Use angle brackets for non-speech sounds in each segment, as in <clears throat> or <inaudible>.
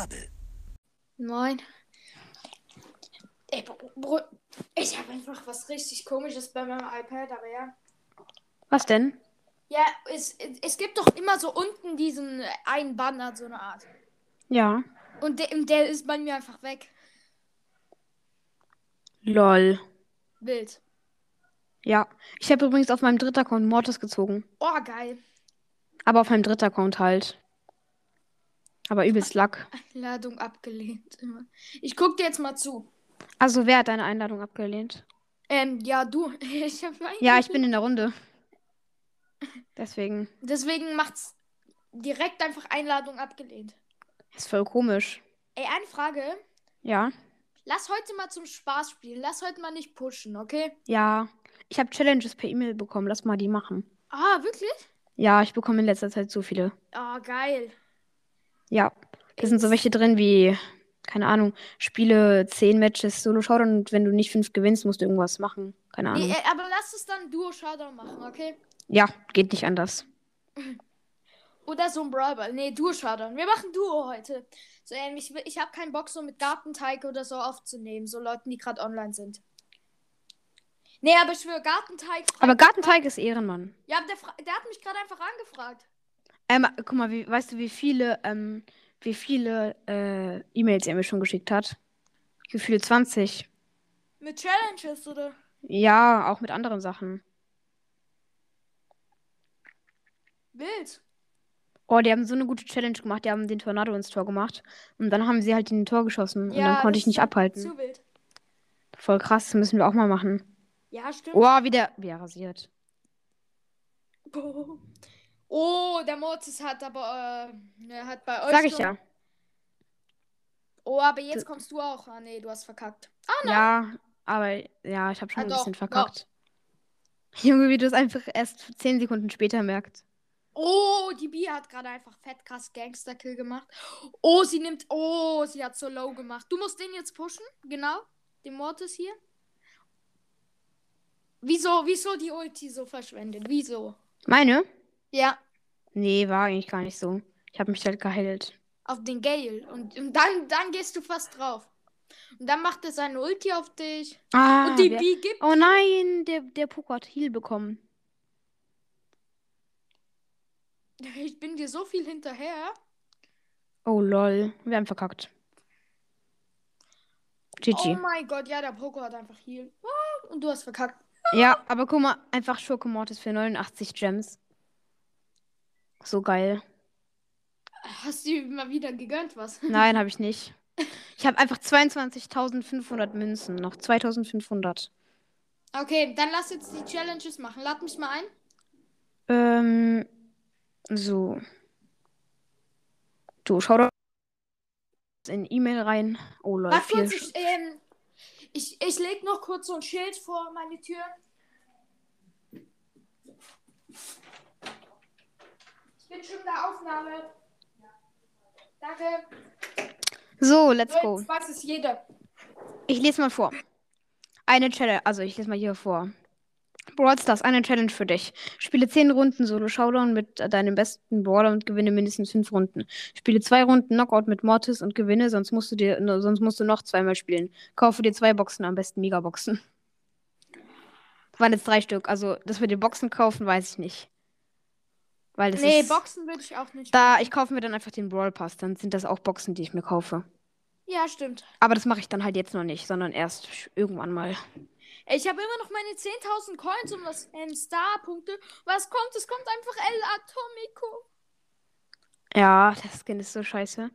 Bubble. Moin. Ey, Bro, ich habe einfach was richtig komisches bei meinem iPad, aber ja. Was denn? Ja, es, es gibt doch immer so unten diesen einen Banner, so eine Art. Ja. Und der, und der ist bei mir einfach weg. Lol. Wild. Ja. Ich habe übrigens auf meinem dritten Account Mortis gezogen. Oh, geil. Aber auf meinem dritten Account halt. Aber übelst Lack. Einladung abgelehnt. Ich guck dir jetzt mal zu. Also, wer hat deine Einladung abgelehnt? Ähm, ja, du. <laughs> Ich hab Ja, ich bin in der Runde. Deswegen. Deswegen macht's direkt einfach Einladung abgelehnt. Ist voll komisch. Ey, eine Frage. Ja. Lass heute mal zum Spaß spielen. Lass heute mal nicht pushen, okay? Ja. Ich habe Challenges per E-Mail bekommen. Lass mal die machen. Ah, wirklich? Ja, ich bekomme in letzter Zeit so viele. Ah, geil. Ja. Da sind so welche drin wie, keine Ahnung, Spiele 10 Matches Solo Showdown und wenn du nicht 5 gewinnst, musst du irgendwas machen. Keine Ahnung. Nee, äh, aber lass es dann Duo Showdown machen, okay? Ja, geht nicht anders. <laughs> Oder so ein Brawl Ball. Nee, Duo Showdown. Wir machen Duo heute. So, ähm, ich, habe keinen Bock, so mit Gartenteig oder so aufzunehmen. So Leuten, die gerade online sind. Nee, aber ich schwöre, Gartenteig. Aber Gartenteig ist Ehrenmann. Ja, aber der, der hat mich gerade einfach angefragt. Ähm, guck mal, wie, weißt du, wie viele, ähm, wie viele äh, E-Mails er mir schon geschickt hat? Gefühlt 20. Mit Challenges, oder? Ja, auch mit anderen Sachen. Wild. Oh, die haben so eine gute Challenge gemacht. Die haben den Tornado ins Tor gemacht. Und dann haben sie halt in den Tor geschossen. und dann konnte ich nicht halt abhalten. Zu wild. Voll krass, das müssen wir auch mal machen. Ja, stimmt. Oh, wieder, wieder rasiert. Oh, der Mortis hat aber, äh, er hat bei euch. Sag ich ja. Oh, aber jetzt kommst du auch. Ah, nee, du hast verkackt. Ah, Ja, aber ja, ich habe schon Ah, ein doch, bisschen verkackt. Junge, wie du es einfach erst 10 Sekunden später merkst. Oh, die Bia hat gerade einfach fett krass Gangster-Kill gemacht. Oh, sie nimmt. Oh, sie hat so low gemacht. Du musst den jetzt pushen. Genau. Den Mortis hier. Wieso, wieso die Ulti so verschwendet? Wieso? Meine? Ja, Nee, war eigentlich gar nicht so. Ich habe mich halt geheilt. auf den Gale. Und, und dann, dann gehst du fast drauf. Und dann macht er seine Ulti auf dich. Ah, und die wer- Bee gibt. Oh nein, der, der Poco hat Heal bekommen. <laughs> Ich bin dir so viel hinterher. Oh lol, wir haben verkackt. GG. Oh mein Gott, ja, der Poco hat einfach Heal. Und du hast verkackt. Ja, aber guck mal, einfach Schokomortis für 89 Gems. So geil. Hast du mal wieder gegönnt was? Nein, habe ich nicht. <laughs> Ich habe einfach 22.500 Münzen. Noch 2.500. Okay, dann lass jetzt die Challenges machen. Lad mich mal ein. Ähm, so. Du, schau doch in E-Mail rein. Oh lol, Warte kurz, ich, ähm, ich, ich leg noch kurz so ein Schild vor meine Tür. Ich bin schon in der Aufnahme. Danke. So, let's go. Jetzt weiß es jeder. Ich lese mal vor. Eine Challenge, also ich lese mal hier vor. Brawl Stars, eine Challenge für dich. Spiele 10 Runden Solo Showdown mit deinem besten Brawler und gewinne mindestens 5 Runden. Spiele 2 Runden Knockout mit Mortis und gewinne, sonst musst du dir sonst musst du noch zweimal spielen. Kaufe dir zwei Boxen, am besten Megaboxen. Das waren jetzt drei Stück. Also, dass wir die Boxen kaufen, weiß ich nicht. Weil das Nee, ist. Boxen würde ich auch nicht. Da, ich kaufe mir dann einfach den Brawl Pass. Dann sind das auch Boxen, die ich mir kaufe. Ja, stimmt. Aber das mache ich dann halt jetzt noch nicht, sondern erst irgendwann mal. Ich habe immer noch meine 10.000 Coins und was ähm, Star-Punkte. Was kommt? Es kommt einfach El Atomico. Ja, das Skin ist so scheiße.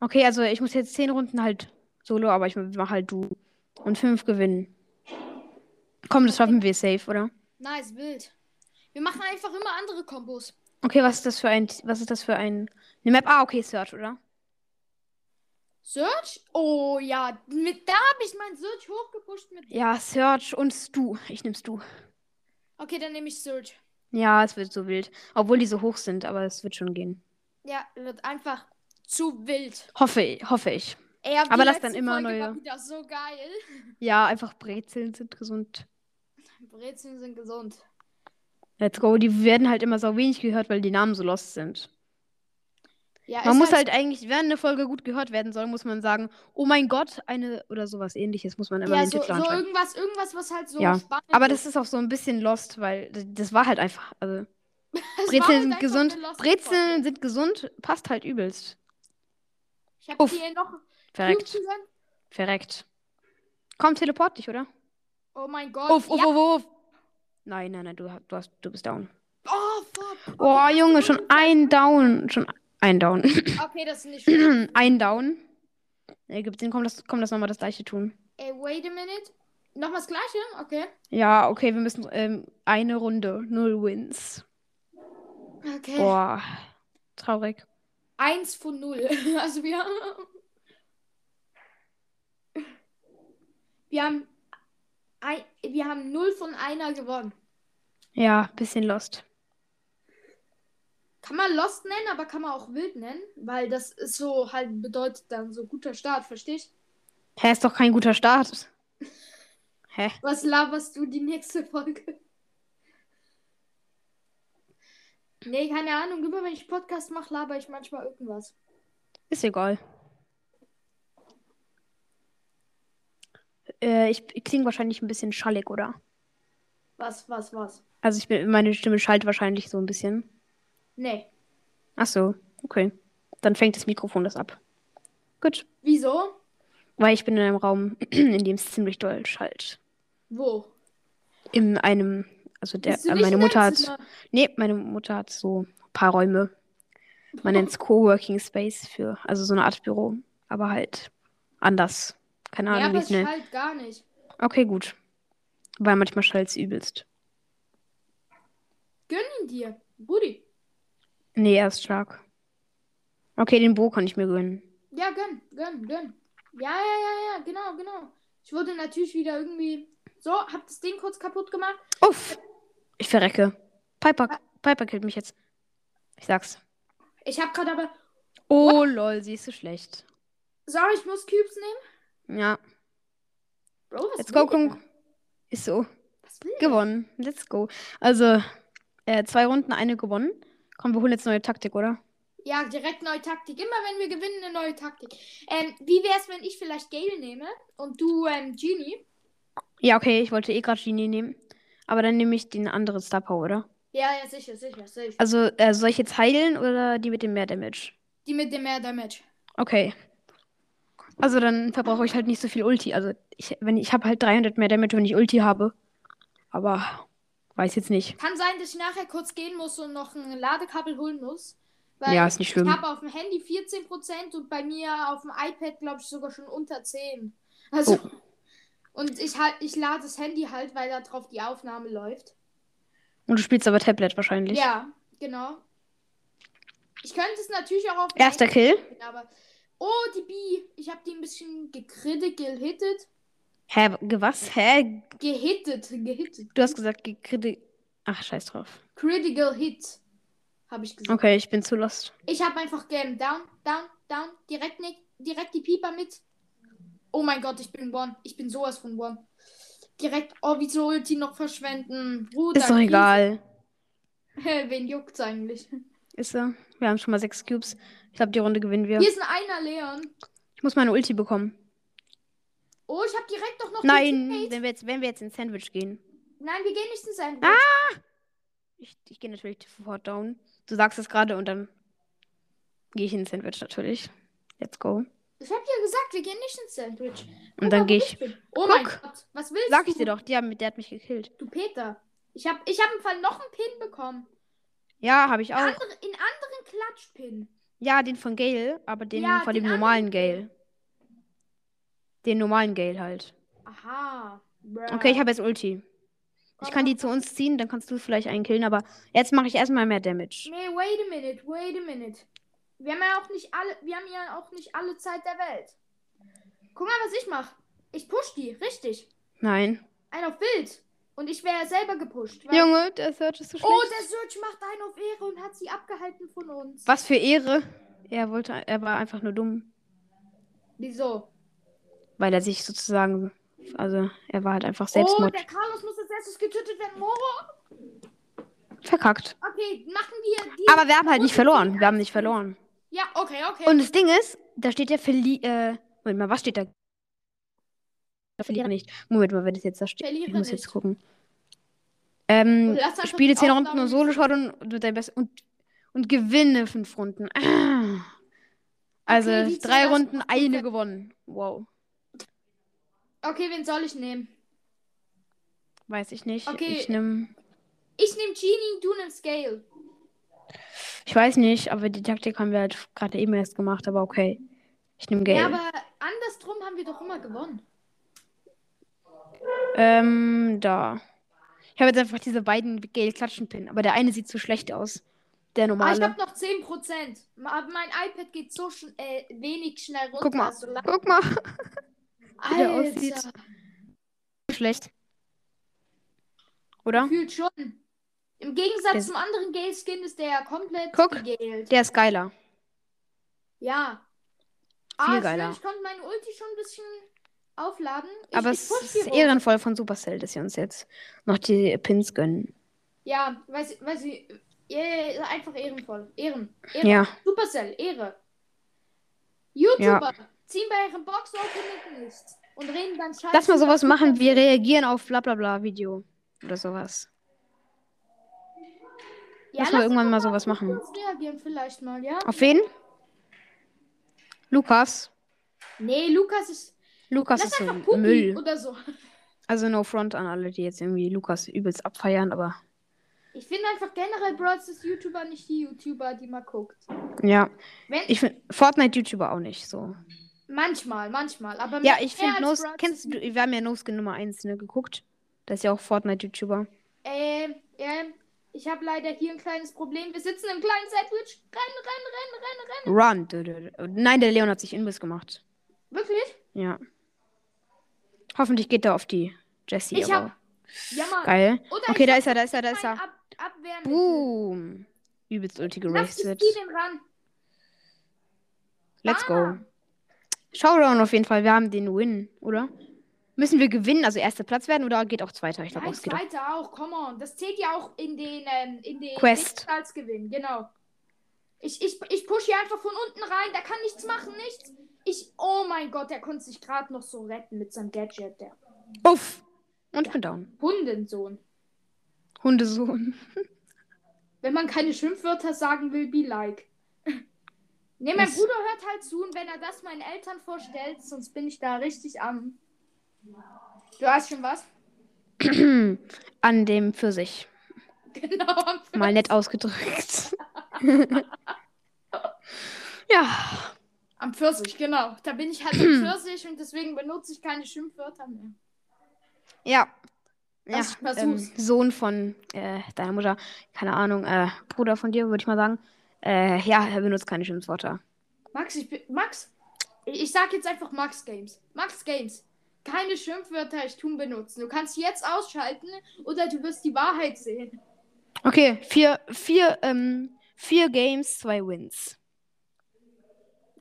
Okay, also ich muss jetzt 10 Runden halt solo, aber ich mache halt du. Und 5 gewinnen. Komm, das schaffen wir safe, oder? Nice, wild. Wir machen einfach immer andere Kombos. Okay, was ist das für ein. Was ist das für ein. Eine Map? Ah, okay, Search, oder? Search? Oh ja, mit da habe ich meinen Search hochgepusht mit. Ja, Search und Stu. Ich nehme Stu. Okay, dann nehme ich Search. Ja, es wird so wild. Obwohl die so hoch sind, aber es wird schon gehen. Ja, wird einfach zu wild. Hoffe, hoffe ich. Ey, aber Aber letzte dann immer Folge war neue- wieder so geil. Ja, einfach Brezeln sind gesund. Brezeln sind gesund. Let's go. Die werden halt immer so wenig gehört, weil die Namen so lost sind. Ja, Man muss halt eigentlich, während eine Folge gut gehört werden soll, muss man sagen, oh mein Gott, eine oder sowas ähnliches muss man immer ja, in den so, Titel so irgendwas, irgendwas, was halt so Ja, spannend Aber das ist auch so ein bisschen lost, weil das war halt einfach, also <laughs> Brezeln halt sind gesund, Brezeln sind gesund, passt halt übelst. Ich habe Uff. hier noch Verreckt, verreckt. Komm, teleport dich, oder? Oh mein Gott. Uff, uff, ja. uff, uff. Nein, nein, nein, du, du, hast, du bist down. Oh, fuck. Oh, Junge, schon ein Down. Schon ein Down. <laughs> Okay, das ist nicht schlimm. <clears throat> ein Down. Ey, gibt's den, komm, das, komm, lass nochmal das gleiche tun. Ey, wait a minute. Nochmal das gleiche? Okay. Ja, okay, wir müssen ähm, eine Runde. Null Wins. Okay. Boah. Traurig. Eins von null. <laughs> Also wir haben. Wir haben. Ein, wir haben null von einer gewonnen. Ja, bisschen lost. Kann man Lost nennen, aber kann man auch wild nennen, weil das ist so halt bedeutet dann so guter Start, verstehst? Hä, ist doch kein guter Start. <laughs> Hä? Was laberst du die nächste Folge? Nee, keine Ahnung. Immer wenn ich Podcast mache, laber ich manchmal irgendwas. Ist egal. Äh, ich, klinge wahrscheinlich ein bisschen schallig, oder? Was, was, was? Also ich bin, meine Stimme schallt wahrscheinlich so ein bisschen. Nee. Ach so, okay. Dann fängt das Mikrofon das ab. Gut. Wieso? Weil ich bin in einem Raum, <clears throat> in dem es ziemlich doll schallt. Wo? In einem, also der, äh, meine in Mutter hat, Zimmer? nee, meine Mutter hat so ein paar Räume. Man <laughs> nennt es Coworking Space für, also so eine Art Büro, aber halt anders. Keine Ja, Ahnung, aber wie nennt. schallt gar nicht. Okay, gut. Weil manchmal schallt es übelst. Gönn ihn dir. Buddy. Nee, er ist stark. Okay, den Bo kann ich mir gönnen. Ja, gönn, gönn, gönn. Ja, ja, ja, ja, genau, genau. Ich wurde natürlich wieder irgendwie. So, hab das Ding kurz kaputt gemacht. Uff! Ich verrecke. Piper, Piper killt mich jetzt. Ich sag's. Ich hab gerade aber. Oh, lol, sie ist so schlecht. Sorry, ich muss Cubes nehmen. Ja, Bro, was let's go? Kung. Ist so. Was will? Gewonnen. Let's go. Also, äh, zwei Runden, eine gewonnen. Komm, wir holen jetzt neue Taktik, oder? Ja, direkt neue Taktik. Immer wenn wir gewinnen, eine neue Taktik. Ähm, wie wär's, wenn ich vielleicht Gale nehme und du ähm, Genie? Ja, okay, ich wollte eh gerade Genie nehmen. Aber dann nehme ich den anderen Star Power, oder? Ja, ja, sicher, sicher, sicher. Also, äh, soll ich jetzt heilen oder die mit dem mehr Damage? Die mit dem mehr Damage. Okay. Also dann verbrauche ich halt nicht so viel Ulti. Also ich, wenn ich habe halt 300 mehr Damage, wenn ich Ulti habe. Aber weiß jetzt nicht. Kann sein, dass ich nachher kurz gehen muss und noch ein Ladekabel holen muss. Weil Ja, ist nicht schlimm. Ich habe auf dem Handy 14% und bei mir auf dem iPad, glaube ich, sogar schon unter 10. Also. Oh. Und ich halt, ich lade das Handy halt, weil da drauf die Aufnahme läuft. Und du spielst aber Tablet wahrscheinlich. Ja, genau. Ich könnte es natürlich auch auf Erster Handy Kill. spielen, aber. Oh, die Bee. Ich habe die ein bisschen gekrittet, gehittet. Hä, ge- was? Hä? Gehittet, gehittet. Du hast gesagt, gekriegt. Ach, scheiß drauf. Critical Hit. Habe ich gesagt. Okay, ich bin zu lost. Ich habe einfach Game down, down, down. Direkt, nicht, direkt die Pieper mit. Oh mein Gott, ich bin One. Ich bin sowas von One. Direkt, oh, wieso Ulti noch verschwenden? Bruder, Ist doch egal. <laughs> Wen juckt's eigentlich? Ist so. Wir haben schon mal sechs Cubes. Ich glaube, die Runde gewinnen wir. Hier ist ein einer, Leon. Ich muss meine Ulti bekommen. Oh, ich habe direkt doch noch Nein, wenn wir jetzt, wenn wir jetzt ins Sandwich gehen. Nein, wir gehen nicht ins Sandwich. Ah! Ich, ich gehe natürlich sofort down. Du sagst es gerade und dann gehe ich ins Sandwich natürlich. Let's go. Ich habe ja gesagt, wir gehen nicht ins Sandwich. Guck dann mal, wo geh ich- bin. Oh Guck. mein Gott, was willst Sag du? ich dir doch, die haben, der hat mich gekillt. Du Peter. Ich habe ich hab im Fall noch einen Pin bekommen. Ja, habe ich auch. Andere, in anderen Klatschpin. Ja, den von Gale, aber den Ja, von dem normalen Gale. Den normalen Gale halt. Aha. Bruh. Okay, ich habe jetzt Ulti. Ich kann die zu uns ziehen, dann kannst du vielleicht einen killen, aber jetzt mache ich erstmal mehr Damage. Nee, wait a minute, wait a minute. Wir haben ja auch nicht alle, wir haben ja auch nicht alle Zeit der Welt. Guck mal, was ich mache. Ich push die, richtig. Nein. Ein auf Bild. Und ich wäre ja selber gepusht. Junge, der Search ist so schlecht. Oh, der Search macht einen auf Ehre und hat sie abgehalten von uns. Was für Ehre. Er wollte, er war einfach nur dumm, Wieso? weil er sich sozusagen, also er war halt einfach Oh, Selbstmord der Carlos muss als erstes getötet werden. Oh, verkackt. okay, machen wir die. Aber wir haben halt nicht verloren. Wir haben nicht verloren. Ja, okay, okay. Und das Ding ist, da steht ja Verli äh, Moment mal, was steht da? Verliere nicht. Moment mal, wenn das jetzt da steht. Verliere Ich muss nicht. jetzt gucken. Ähm, spiele die 10 Runden Aufnahme und solo showdown und, und, und gewinne 5 Runden. Ah. <clears throat> Also Okay, drei Runden, eine komplett. gewonnen. Wow. Okay, wen soll ich nehmen? Weiß ich nicht. Okay. Ich nehme. Ich nehme Genie, du nimmst Gale. Ich weiß nicht, aber die Taktik haben wir halt gerade eben erst gemacht, aber okay. Ich nehme Gale. Ja, aber andersrum haben wir doch immer gewonnen. Ähm, da. Ich habe jetzt einfach diese beiden Gale-Klatschen-Pin, aber der eine sieht zu schlecht aus. Der Ah, ich normale. habe noch 10%. Aber mein iPad geht so schn äh, wenig schnell runter. Guck mal. So Guck mal. <laughs> wie der aussieht. schlecht. Oder? Fühlt schon. Im Gegensatz Der- zum anderen Gale-Skin ist der ja komplett Guck. gegelt. Der ist geiler. Ja. Viel ah, geiler. Ich konnte meine Ulti schon ein bisschen aufladen. Ich, Aber ich es ist ehrenvoll von Supercell, dass sie uns jetzt noch die Pins gönnen. Ja, weil sie, weil sie äh, einfach ehrenvoll. Ehren. Ehre. Ja. Supercell, Ehre. YouTuber ziehen bei ihrem Box-Opening nichts und reden dann scheiße. Lass mal sowas machen. Wir reagieren auf blablabla Video. Oder sowas. Ja, lass mal irgendwann mal sowas machen. reagieren vielleicht mal, ja? Auf wen? Lukas. Nee, Lukas ist. Lukas Lass ist so Müll. oder so. Also no front an alle, die jetzt irgendwie Lukas übelst abfeiern, aber Ich finde einfach generell Bros. ist YouTuber nicht die YouTuber, die man guckt. ja. Wenn, Ich finde Fortnite-YouTuber auch nicht so. manchmal, manchmal. Aber Ja, ich finde No kennst du, wir haben ja No Skin Nummer 1 ne, geguckt. Das ist ja auch Fortnite-YouTuber. Ähm, ähm, ich habe leider hier ein kleines Problem. Wir sitzen im kleinen Sandwich. Renn, renn, renn, renn, renn. Run. Nein, der Leon hat sich Inbiss gemacht. Wirklich? Ja. Hoffentlich geht er auf die Jessie. Ich aber hab. Ja, Mann. Geil. Oder Okay, da ist er, da ist er, da ist er. Ab Abwehren. Boom. Übelst ulti gerastet. Let's go. Ah. Showdown auf jeden Fall. Wir haben den Win, oder? Müssen wir gewinnen, also erster Platz werden oder geht auch zweiter? Ich glaube, auch es geht auch. zweiter auch, come on. Das zählt ja auch in den, ähm, in den Quest. Als Gewinn, genau. Ich, ich, ich push hier einfach von unten rein, der kann nichts machen, nichts. Ich, oh mein Gott, der konnte sich gerade noch so retten mit seinem Gadget, der Uff. Und ich bin down. Hundensohn. Hundesohn. Wenn man keine Schimpfwörter sagen will, be like. Ne, mein Das- Bruder hört halt zu und wenn er das meinen Eltern vorstellt, sonst bin ich da richtig am. Du weißt schon was? <clears throat> An dem Pfirsich. <laughs> Genau. am Mal nett ausgedrückt. <laughs> ja. Am Pfirsich, genau. Da bin ich halt am <clears throat> Pfirsich und deswegen benutze ich keine Schimpfwörter mehr. Ja. Ja, ähm. Sohn von äh, deiner Mutter, keine Ahnung, äh, Bruder von dir, würde ich mal sagen. Äh, ja, er benutzt keine Schimpfwörter. Max, ich bin. Max, ich, ich sag jetzt einfach Max Games. Max Games. Keine Schimpfwörter ich tun benutzen. Du kannst jetzt ausschalten oder du wirst die Wahrheit sehen. Okay, vier, vier, ähm, vier Games, zwei Wins.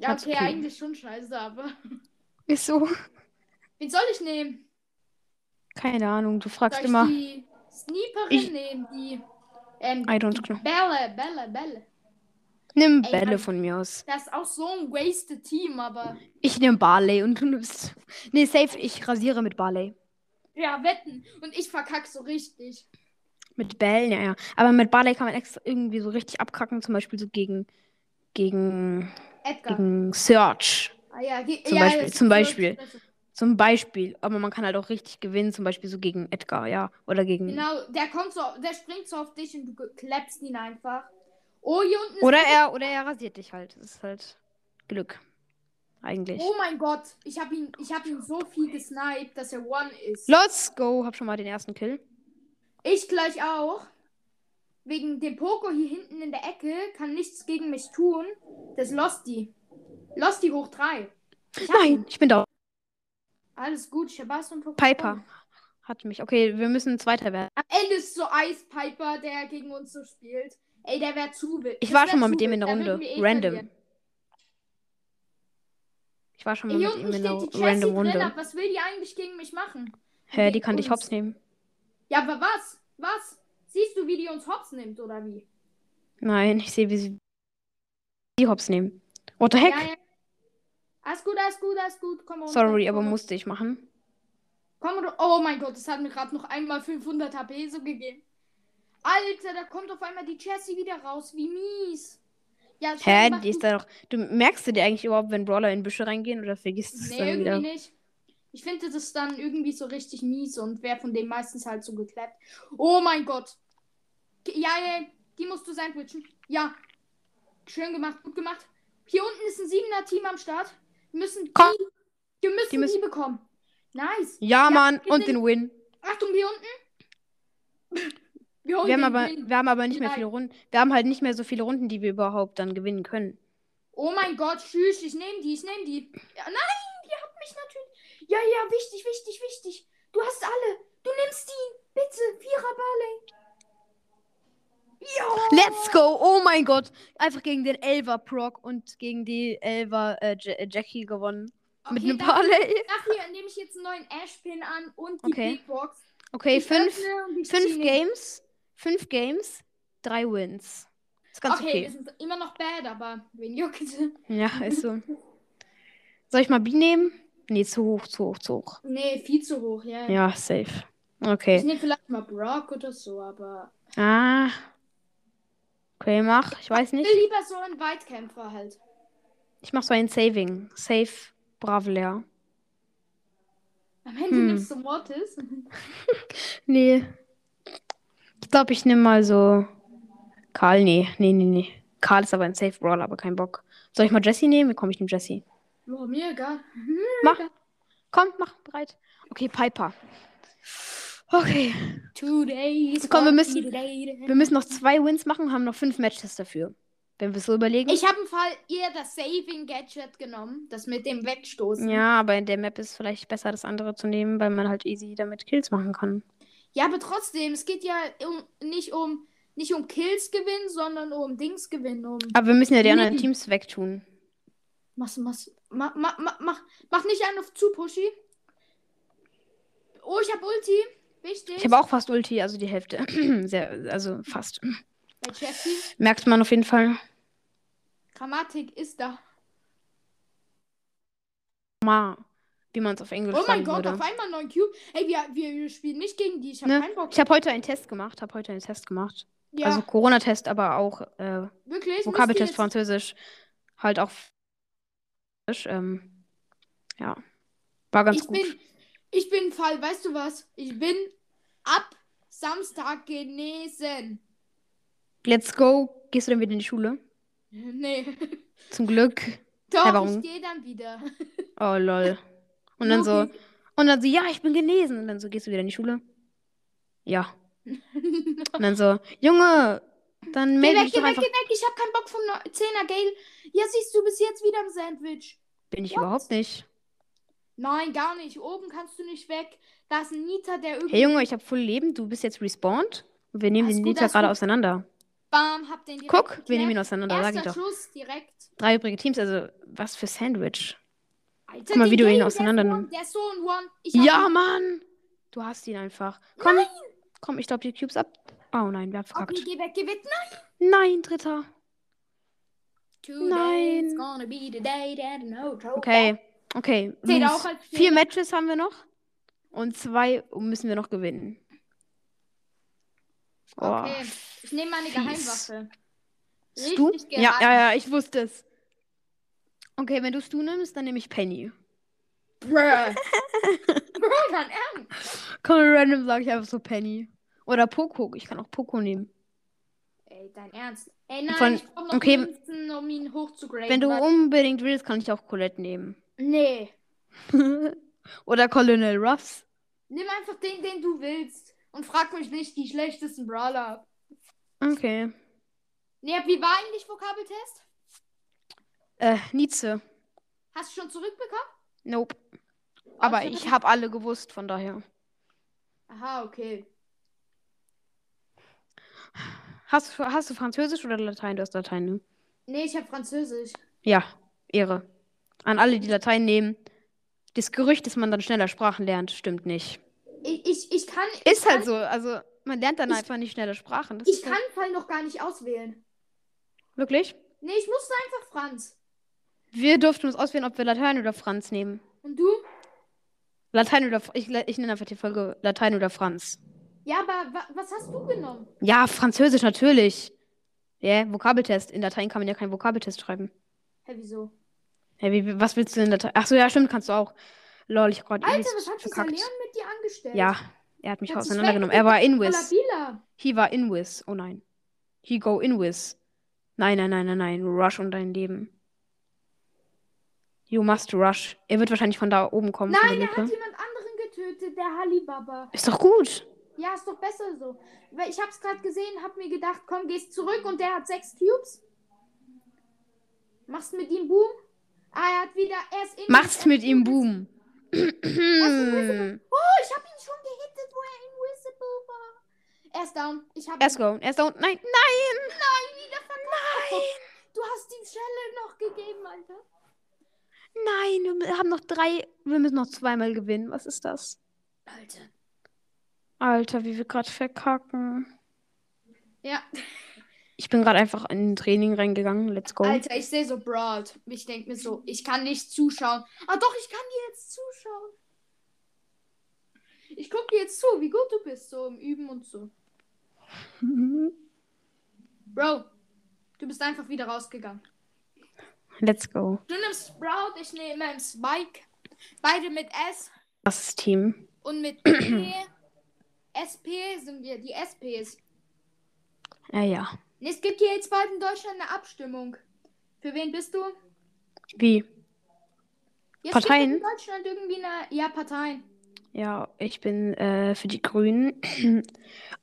Ja, okay, okay. eigentlich schon scheiße, aber. <laughs> Ist so. Wen soll ich nehmen? Keine Ahnung, du Soll fragst ich immer. die Sniperin Ich- nehmen? Die. Ähm, I don't die know. Bälle, Bälle, Bälle. Nimm Ey, Bälle Mann. von mir aus. Das ist auch so ein wasted Team, aber. Ich nehme Barley und du nimmst. Nee, safe, ich rasiere mit Barley. Ja, wetten. Und ich verkack so richtig. Mit Bällen, ja, ja. Aber mit Barley kann man extra irgendwie so richtig abkacken, zum Beispiel so gegen. Gegen. Edgar. gegen Search. Ah, ja, ge- Zum ja, Beispiel, zum Beispiel. Zum Beispiel. Aber man kann halt auch richtig gewinnen, zum Beispiel so gegen Edgar, ja. Oder gegen. Genau, der kommt so, der springt so auf dich und du klappst ihn einfach. Oh, hier unten. Oder er, oder er rasiert dich halt. Das ist halt Glück. Eigentlich. Oh mein Gott, ich habe ihn, ich habe ihn so viel gesniped, dass er One ist. Let's go. Hab schon mal den ersten Kill. Ich gleich auch. Wegen dem Poco hier hinten in der Ecke kann nichts gegen mich tun. Das ist Losty. Losty hoch 3. Nein, ich bin da. Alles gut, Shabazz und Poco. Piper hat mich. Okay, wir müssen Zweiter werden. Am Ende ist so Ice Piper, der gegen uns so spielt. Ey, der wäre zu wild. Ich Das war schon mal mit dem in der Runde. eh Random. verlieren. Ich war schon mal mit ihm in der random. Runde. ab. Was will die eigentlich gegen mich machen? Hä, die kann dich uns. hops nehmen. Ja, aber was? Was? Siehst du, wie die uns hops nimmt, oder wie? Nein, ich sehe, wie sie die hops nehmen. What the heck? Ja, ja. Alles gut, alles gut, alles gut. Komm. Sorry, aber musste ich machen. Komm. Oh mein Gott, das hat mir gerade noch einmal 500 HP so gegeben. Alter, da kommt auf einmal die Jessie wieder raus. Wie mies. Ja, Hä, die ist da doch. Du merkst du dir eigentlich überhaupt, wenn Brawler in Büsche reingehen oder vergisst du es Nee, dann irgendwie wieder? nicht. Ich finde das dann irgendwie so richtig mies und wer von dem meistens halt so geklappt. Oh mein Gott. Ja, ja, die musst du sandwichen. Ja. Schön gemacht, gut gemacht. Hier unten ist ein siebener Team am Start. Wir müssen Komm. die, wir müssen Die die, müssen- bekommen. Nice. Ja, Mann, wir und sind- den Win. Achtung, hier unten. Wir, Wir haben, den aber, Win. wir haben aber nicht mehr viele Runden. Wir haben halt nicht mehr so viele Runden, die wir überhaupt dann gewinnen können. Oh mein Gott, tschüss, ich nehme die, ich nehme die. Ja, nein, die hat mich natürlich. Ja, ja, wichtig, wichtig, wichtig. Du hast alle. Du nimmst die. Bitte, Vierer Barley. Ja. Let's go! Oh mein Gott! Einfach gegen den Elver Proc und gegen die Elver äh, Ja- Jackie gewonnen. Mit einem dafür, Parlay. dafür nehme ich jetzt einen neuen Ash-Pin an und die Okay. Big Box. Okay, Ich fünf, fünf. Games. Fünf Games, drei Wins. Ist ganz Okay, okay. wir sind immer noch bad, aber wen juckt? Ja, ist so. <laughs> Soll ich mal B nehmen? Nee, zu hoch, zu hoch, zu hoch. Nee, viel zu hoch, ja. Ja, safe. Ich Okay. nehme vielleicht mal Brock oder so, aber. Ah. Okay, mach. Ich weiß Ich nicht. will lieber so einen Weitkämpfer halt. Ich mach so ein Saving. Save Bravler. Am Ende Hm. nimmst du Mortis. <laughs> Nee. Ich glaube, ich nehme mal so. Karl, nee. Nee, nee, nee. Karl ist aber ein Safe Brawler, aber kein Bock. Soll ich mal Jesse nehmen? Komm, ich nehme Jesse. Boah, mir egal. Mach. Komm, mach bereit. Okay, Piper. Okay. Two days. Komm, wir müssen-. Wir müssen noch zwei Wins machen, haben noch fünf Matches dafür. Wenn wir es so überlegen. Ich habe im Fall eher das Saving Gadget genommen, das mit dem Wegstoßen. ja, aber in der Map ist vielleicht besser, das andere zu nehmen, weil man halt easy damit Kills machen kann. Ja, aber trotzdem, es geht ja um, nicht um nicht um Kills gewinnen, sondern um Dings gewinnen. Um Aber wir müssen ja die anderen Teams wegtun. mach, mach, mach, mach, mach, mach, mach nicht einen auf zu pushy. Oh, ich habe Ulti. Wichtig. Ich habe auch fast Ulti, also die Hälfte. <clears throat> Sehr, also fast. Bei. Merkt man auf jeden Fall. Grammatik ist da. Ma, wie man es auf Englisch Oh mein Gott, würde. auf einmal 9 Cube. Ey, wir, wir, wir spielen nicht gegen die. Ich habe Ne? keinen Bock. Ich habe heute einen Test gemacht, habe heute einen Test gemacht. ja, Also Corona-Test, aber auch äh, wirklich. Vokabeltest Französisch. Halt auch. Ähm, ja. War ganz ich gut. bin, ich bin Fall, weißt du was? Ich bin ab Samstag genesen. Let's go. Gehst du dann wieder in die Schule? <laughs> Nee. Zum Glück. Doch, Hä, warum? ich gehe dann wieder. <laughs> Oh lol. Und dann so. Und dann so, ja, ich bin genesen. Und dann so, gehst du wieder in die Schule? Ja. <laughs> Und dann so, Junge, dann Geh melde weg, dich geh doch weg, einfach. geh weg. Ich hab keinen Bock vom 10er Gale. Ja, siehst du, bist jetzt wieder im Sandwich. Bin ich What? überhaupt nicht. Nein, gar nicht. Oben kannst du nicht weg. Da ist ein Nita, der irgendwie. Hey Junge, ich habe voll Leben. Du bist jetzt respawned. Und wir nehmen Alles den gut, Nita gerade gut. auseinander. Bam, hab den direkt Guck, wir geklärt. nehmen ihn auseinander, sag ich Erster doch. Schuss direkt. Drei übrige Teams, also was für Sandwich. Alter, Guck mal, wie du ihn auseinander nimmst. Der ist so ein One. Ja, ihn- Mann! Du hast ihn einfach. Komm, komm, ich glaube die Cubes ab. Oh nein, wir haben verkackt. Okay, geh weg, geh weg. Nein. Nein, dritter. Nein. gonna be the day that no trouble. Okay, okay. Vier. Matches haben wir noch. Und zwei müssen wir noch gewinnen. Oh, Okay, ich nehme meine. Geheimwaffe. Stu? Richtig Ja, geheim. ja, ja, ich wusste es. Okay, wenn du Stu nimmst, dann nehme ich Penny. Bruh. <laughs> Bro, dein Ernst? Komm, random sage ich einfach so Penny. Oder Poco. Ich kann auch Poco nehmen. Ey, dein Ernst? Ey, nein, Von- ich brauch noch okay. Münzen, um ihn hochzugraden. Wenn du unbedingt willst, kann ich auch Colette nehmen. Nee. <laughs> Oder Colonel Ruffs. Nimm einfach den, den du willst. Und frag mich nicht die schlechtesten Brawler ab. Okay. Nee, wie war eigentlich Vokabeltest? Äh, Nietzsche. Hast du schon zurückbekommen? Nope. Aber ich habe alle gewusst, von daher. Aha, okay. Hast, du- hast du Französisch oder Latein? Du hast Latein, ne? Nee, ich hab Französisch. Ja, Ehre. An alle, die Latein nehmen. Das Gerücht, dass man dann schneller Sprachen lernt, stimmt nicht. Ich, ich, ich kann. ich Ist kann, halt so. Also, man lernt dann Ich- einfach nicht schneller Sprachen. Das Ich kann halt... Fall noch gar nicht auswählen. Wirklich? Nee, ich musste einfach Franz. Wir durften uns auswählen, ob wir Latein oder Franz nehmen. Und du? Latein oder ich, ich nenne einfach die Folge Latein oder Franz. Ja, aber wa was hast du genommen? Ja, Französisch natürlich. Ja, Vokabeltest. In Latein kann man ja keinen Vokabeltest schreiben. Hä, wieso? Hä, wie, was willst du in Latein? Ach so, ja, stimmt, kannst du auch. Lol, ich grad Alter, was hat dieser. Leon mit dir angestellt? Ja, er hat mich hat auseinandergenommen. Er war. Labila. He war Inwis. Oh nein. He go Inwis. Nein, nein, nein, nein, nein. Rush um dein Leben. You must rush. Er wird wahrscheinlich von da oben kommen. Nein, er hat jemand anderen getötet, der Halibaba. Ist doch gut. Ja, ist doch besser so. Weil ich hab's gerade gesehen, hab mir gedacht, komm, gehst zurück und der hat sechs Cubes. Machst mit ihm Boom? Ah, er hat wieder, er ist in Machst mit ihm Boom. <clears throat> Oh, ich hab ihn schon gehittet, wo er invisible war. Er ist down. Ich hab Er ist go. Er ist down. Nein, nein. Nein, wieder verkackt. Du hast die Schelle noch gegeben, Alter. Nein, wir haben noch drei. Wir müssen noch zweimal gewinnen. Was ist das? Alter. Alter, wie wir gerade verkacken. Ja. Ich bin gerade einfach in ein Training reingegangen. Let's go. Alter, ich sehe so broad. Ich denke mir so, ich kann nicht zuschauen. Ah doch, ich kann dir jetzt zuschauen. Ich guck dir jetzt zu, wie gut du bist, so im Üben und so. <laughs> Bro, du bist einfach wieder rausgegangen. Let's go. Du nimmst Sprout, ich nehme Spike. Beide mit S Das ist Team. und mit <clears throat> P. SP sind wir, die SPs. Ja, ja. Es gibt hier jetzt bald in Deutschland eine Abstimmung. Für wen bist du? Wie? Jetzt Parteien? In Deutschland irgendwie eine. Ja, Parteien. Ja, ich bin äh, für die Grünen. <clears throat>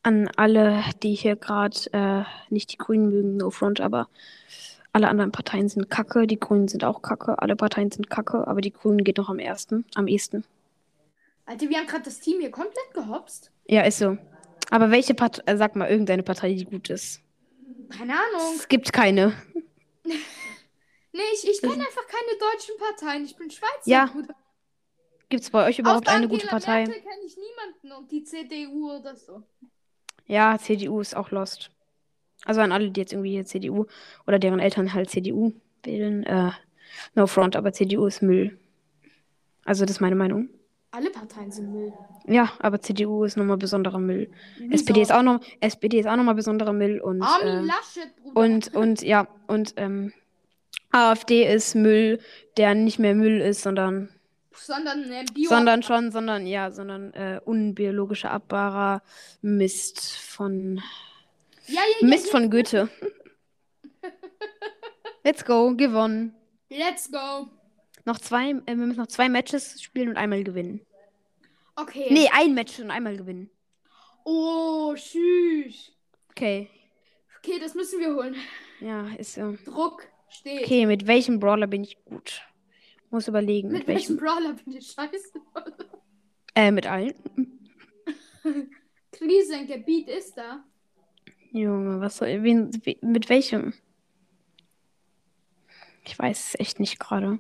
An alle, die hier gerade äh, nicht die Grünen mögen, no front, aber alle anderen Parteien sind kacke. Die Grünen sind auch kacke. Alle Parteien sind kacke, aber die Grünen geht noch am ersten, am ehesten. Alter, wir haben gerade das Team hier komplett gehopst. Ja, ist so. Aber welche Partei, äh, sag mal, irgendeine Partei, die gut ist? Keine Ahnung. Es gibt keine. <laughs> Nee, ich, ich kenne einfach keine deutschen Parteien. Ich bin Schweizer. Ja, Bruder. Gibt es bei euch überhaupt eine gute Partei? Merkel kenne ich niemanden und die CDU oder so. Ja, CDU ist auch lost. Also an alle, die jetzt irgendwie hier CDU oder deren Eltern halt CDU wählen. Äh, no front, aber CDU ist Müll. Also das ist meine Meinung. Alle Parteien sind Müll. Ja, aber CDU ist nochmal besonderer Müll. Wieso? SPD ist auch noch, SPD ist auch nochmal besonderer Müll und, Armin äh, Laschet, Bruder. und, und ja, und ähm, AfD ist Müll, der nicht mehr Müll ist, sondern, sondern äh, Bio. sondern schon, sondern, ja, sondern äh, unbiologischer abbaubarer Mist von, ja, ja, ja, Mist ja. von Goethe. <laughs> Let's go, gewonnen. Let's go. Noch zwei, äh, wir müssen noch zwei Matches spielen und einmal gewinnen. Okay. Nee, ein Match und einmal gewinnen. Oh, tschüss. Okay. Okay, das müssen wir holen. Ja, ist so. Druck steht. Okay, mit welchem Brawler bin ich gut? Muss überlegen, Mit mit, welchem. Brawler bin ich scheiße? Äh, mit allen. <laughs> Krise im Gebiet ist da. Junge, was soll. Wen, we, mit welchem? Ich weiß es echt nicht gerade.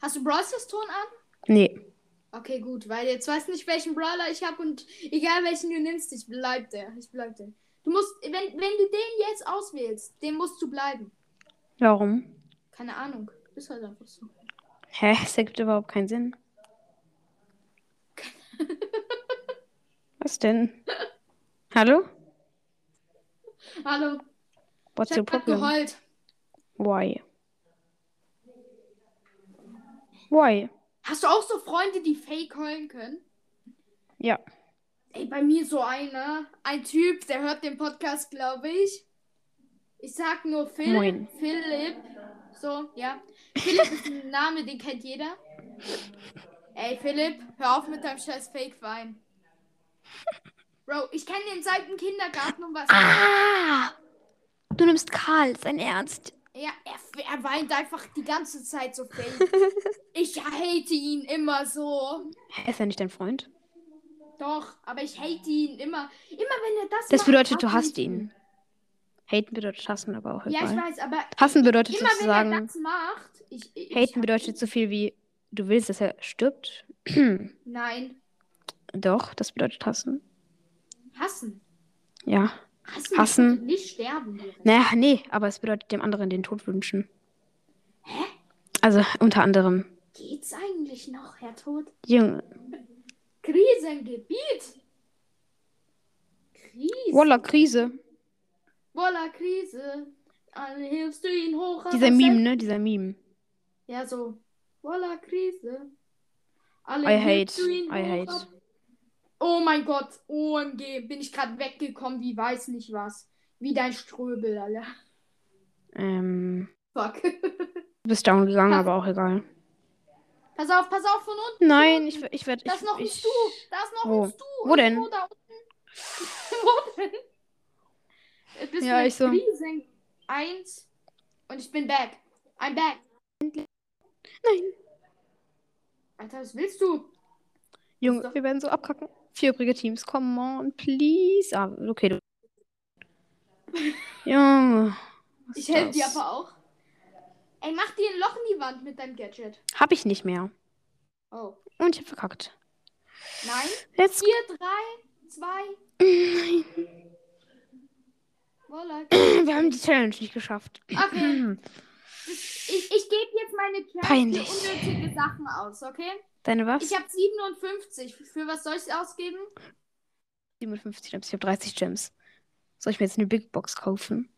Hast du Brawl Stars Ton an? Nee. Okay, gut, weil jetzt weißt du nicht, welchen Brawler ich habe und egal welchen du nimmst, ich bleib der. Ich bleib der. Du musst, wenn, wenn du den jetzt auswählst, den musst du bleiben. Warum? Keine Ahnung. Ist halt einfach so. Hä? Es ergibt überhaupt keinen Sinn. Was denn? Hallo? Hallo. What's Ich your hab grad problem? geheult. Why? Why? Hast du auch so Freunde, die fake heulen können? Ja. Ey, bei mir so einer. Ein Typ, der hört den Podcast, glaube ich. Ich sag nur Phil. Moin. Philipp. So, ja. Philipp ist ein <laughs> Name, den kennt jeder. Ey, Philipp, hör auf mit deinem scheiß Fake-Wein. Bro, ich kenne den seit dem Kindergarten und was. Ah! Du nimmst Karl, sein Ernst. Ja, er, er weint einfach die ganze Zeit so fake. <laughs> ich hate ihn immer so. Ist er nicht dein Freund? Doch, aber ich hate ihn immer. Immer wenn er das Das macht, bedeutet, du hasst ich ihn. Haten bedeutet hassen, aber auch Ja, ich egal. weiß, aber Hassen bedeutet immer wenn er sozusagen. das macht, ich, ich Haten bedeutet so viel wie, du willst, dass er stirbt. Nein, Doch, das bedeutet hassen. hassen. Ja. Hassen, Hassen. nicht sterben. direkt. Naja, nee, aber es bedeutet dem anderen den Tod wünschen. Hä? Also unter anderem. Geht's eigentlich noch, Herr Tod? Junge. Krisengebiet. Krise. Walla, Krise. Voila, Krise. Alle hilfst du ihn hoch. Dieser Meme, ne? Dieser Meme. Ja, so. Voila, Krise. Alle I hate. du ihn I hate. ab- Oh mein Gott. OMG. Bin ich gerade weggekommen, wie weiß nicht was. Wie dein Ströbel, Alter. Ähm. Fuck. Du bist down gegangen, aber auch egal. pass auf, pass auf, von unten. Nein, ich, ich werde. Da ist noch ein ich, Stu. Da ist noch Wo? ein Stu. Wo denn? Irgendwo Da unten. <laughs> Wo denn? Jetzt bist Ja, ich so. Riesen eins und ich bin back. I'm back. Nein. Alter, was willst du? Junge, wir werden so abkacken. Vier übrige Teams. Come on, please. Ah, okay. Du. Junge. Ich helfe dir aber auch. Ey, mach dir ein Loch in die Wand mit deinem Gadget. Hab ich nicht mehr. Oh. Und ich hab verkackt. Nein. Jetzt. 4, 3, 2. Nein. <clears throat> Wir haben die Challenge nicht geschafft. Okay. <clears throat> Ich, ich gebe jetzt meine Challenge Peinlich. unnötige Sachen aus, okay? Deine was? Ich habe 57. Für was soll ich ausgeben? 57 Gems. Ich habe 30 Gems. Soll ich mir jetzt eine Big Box kaufen?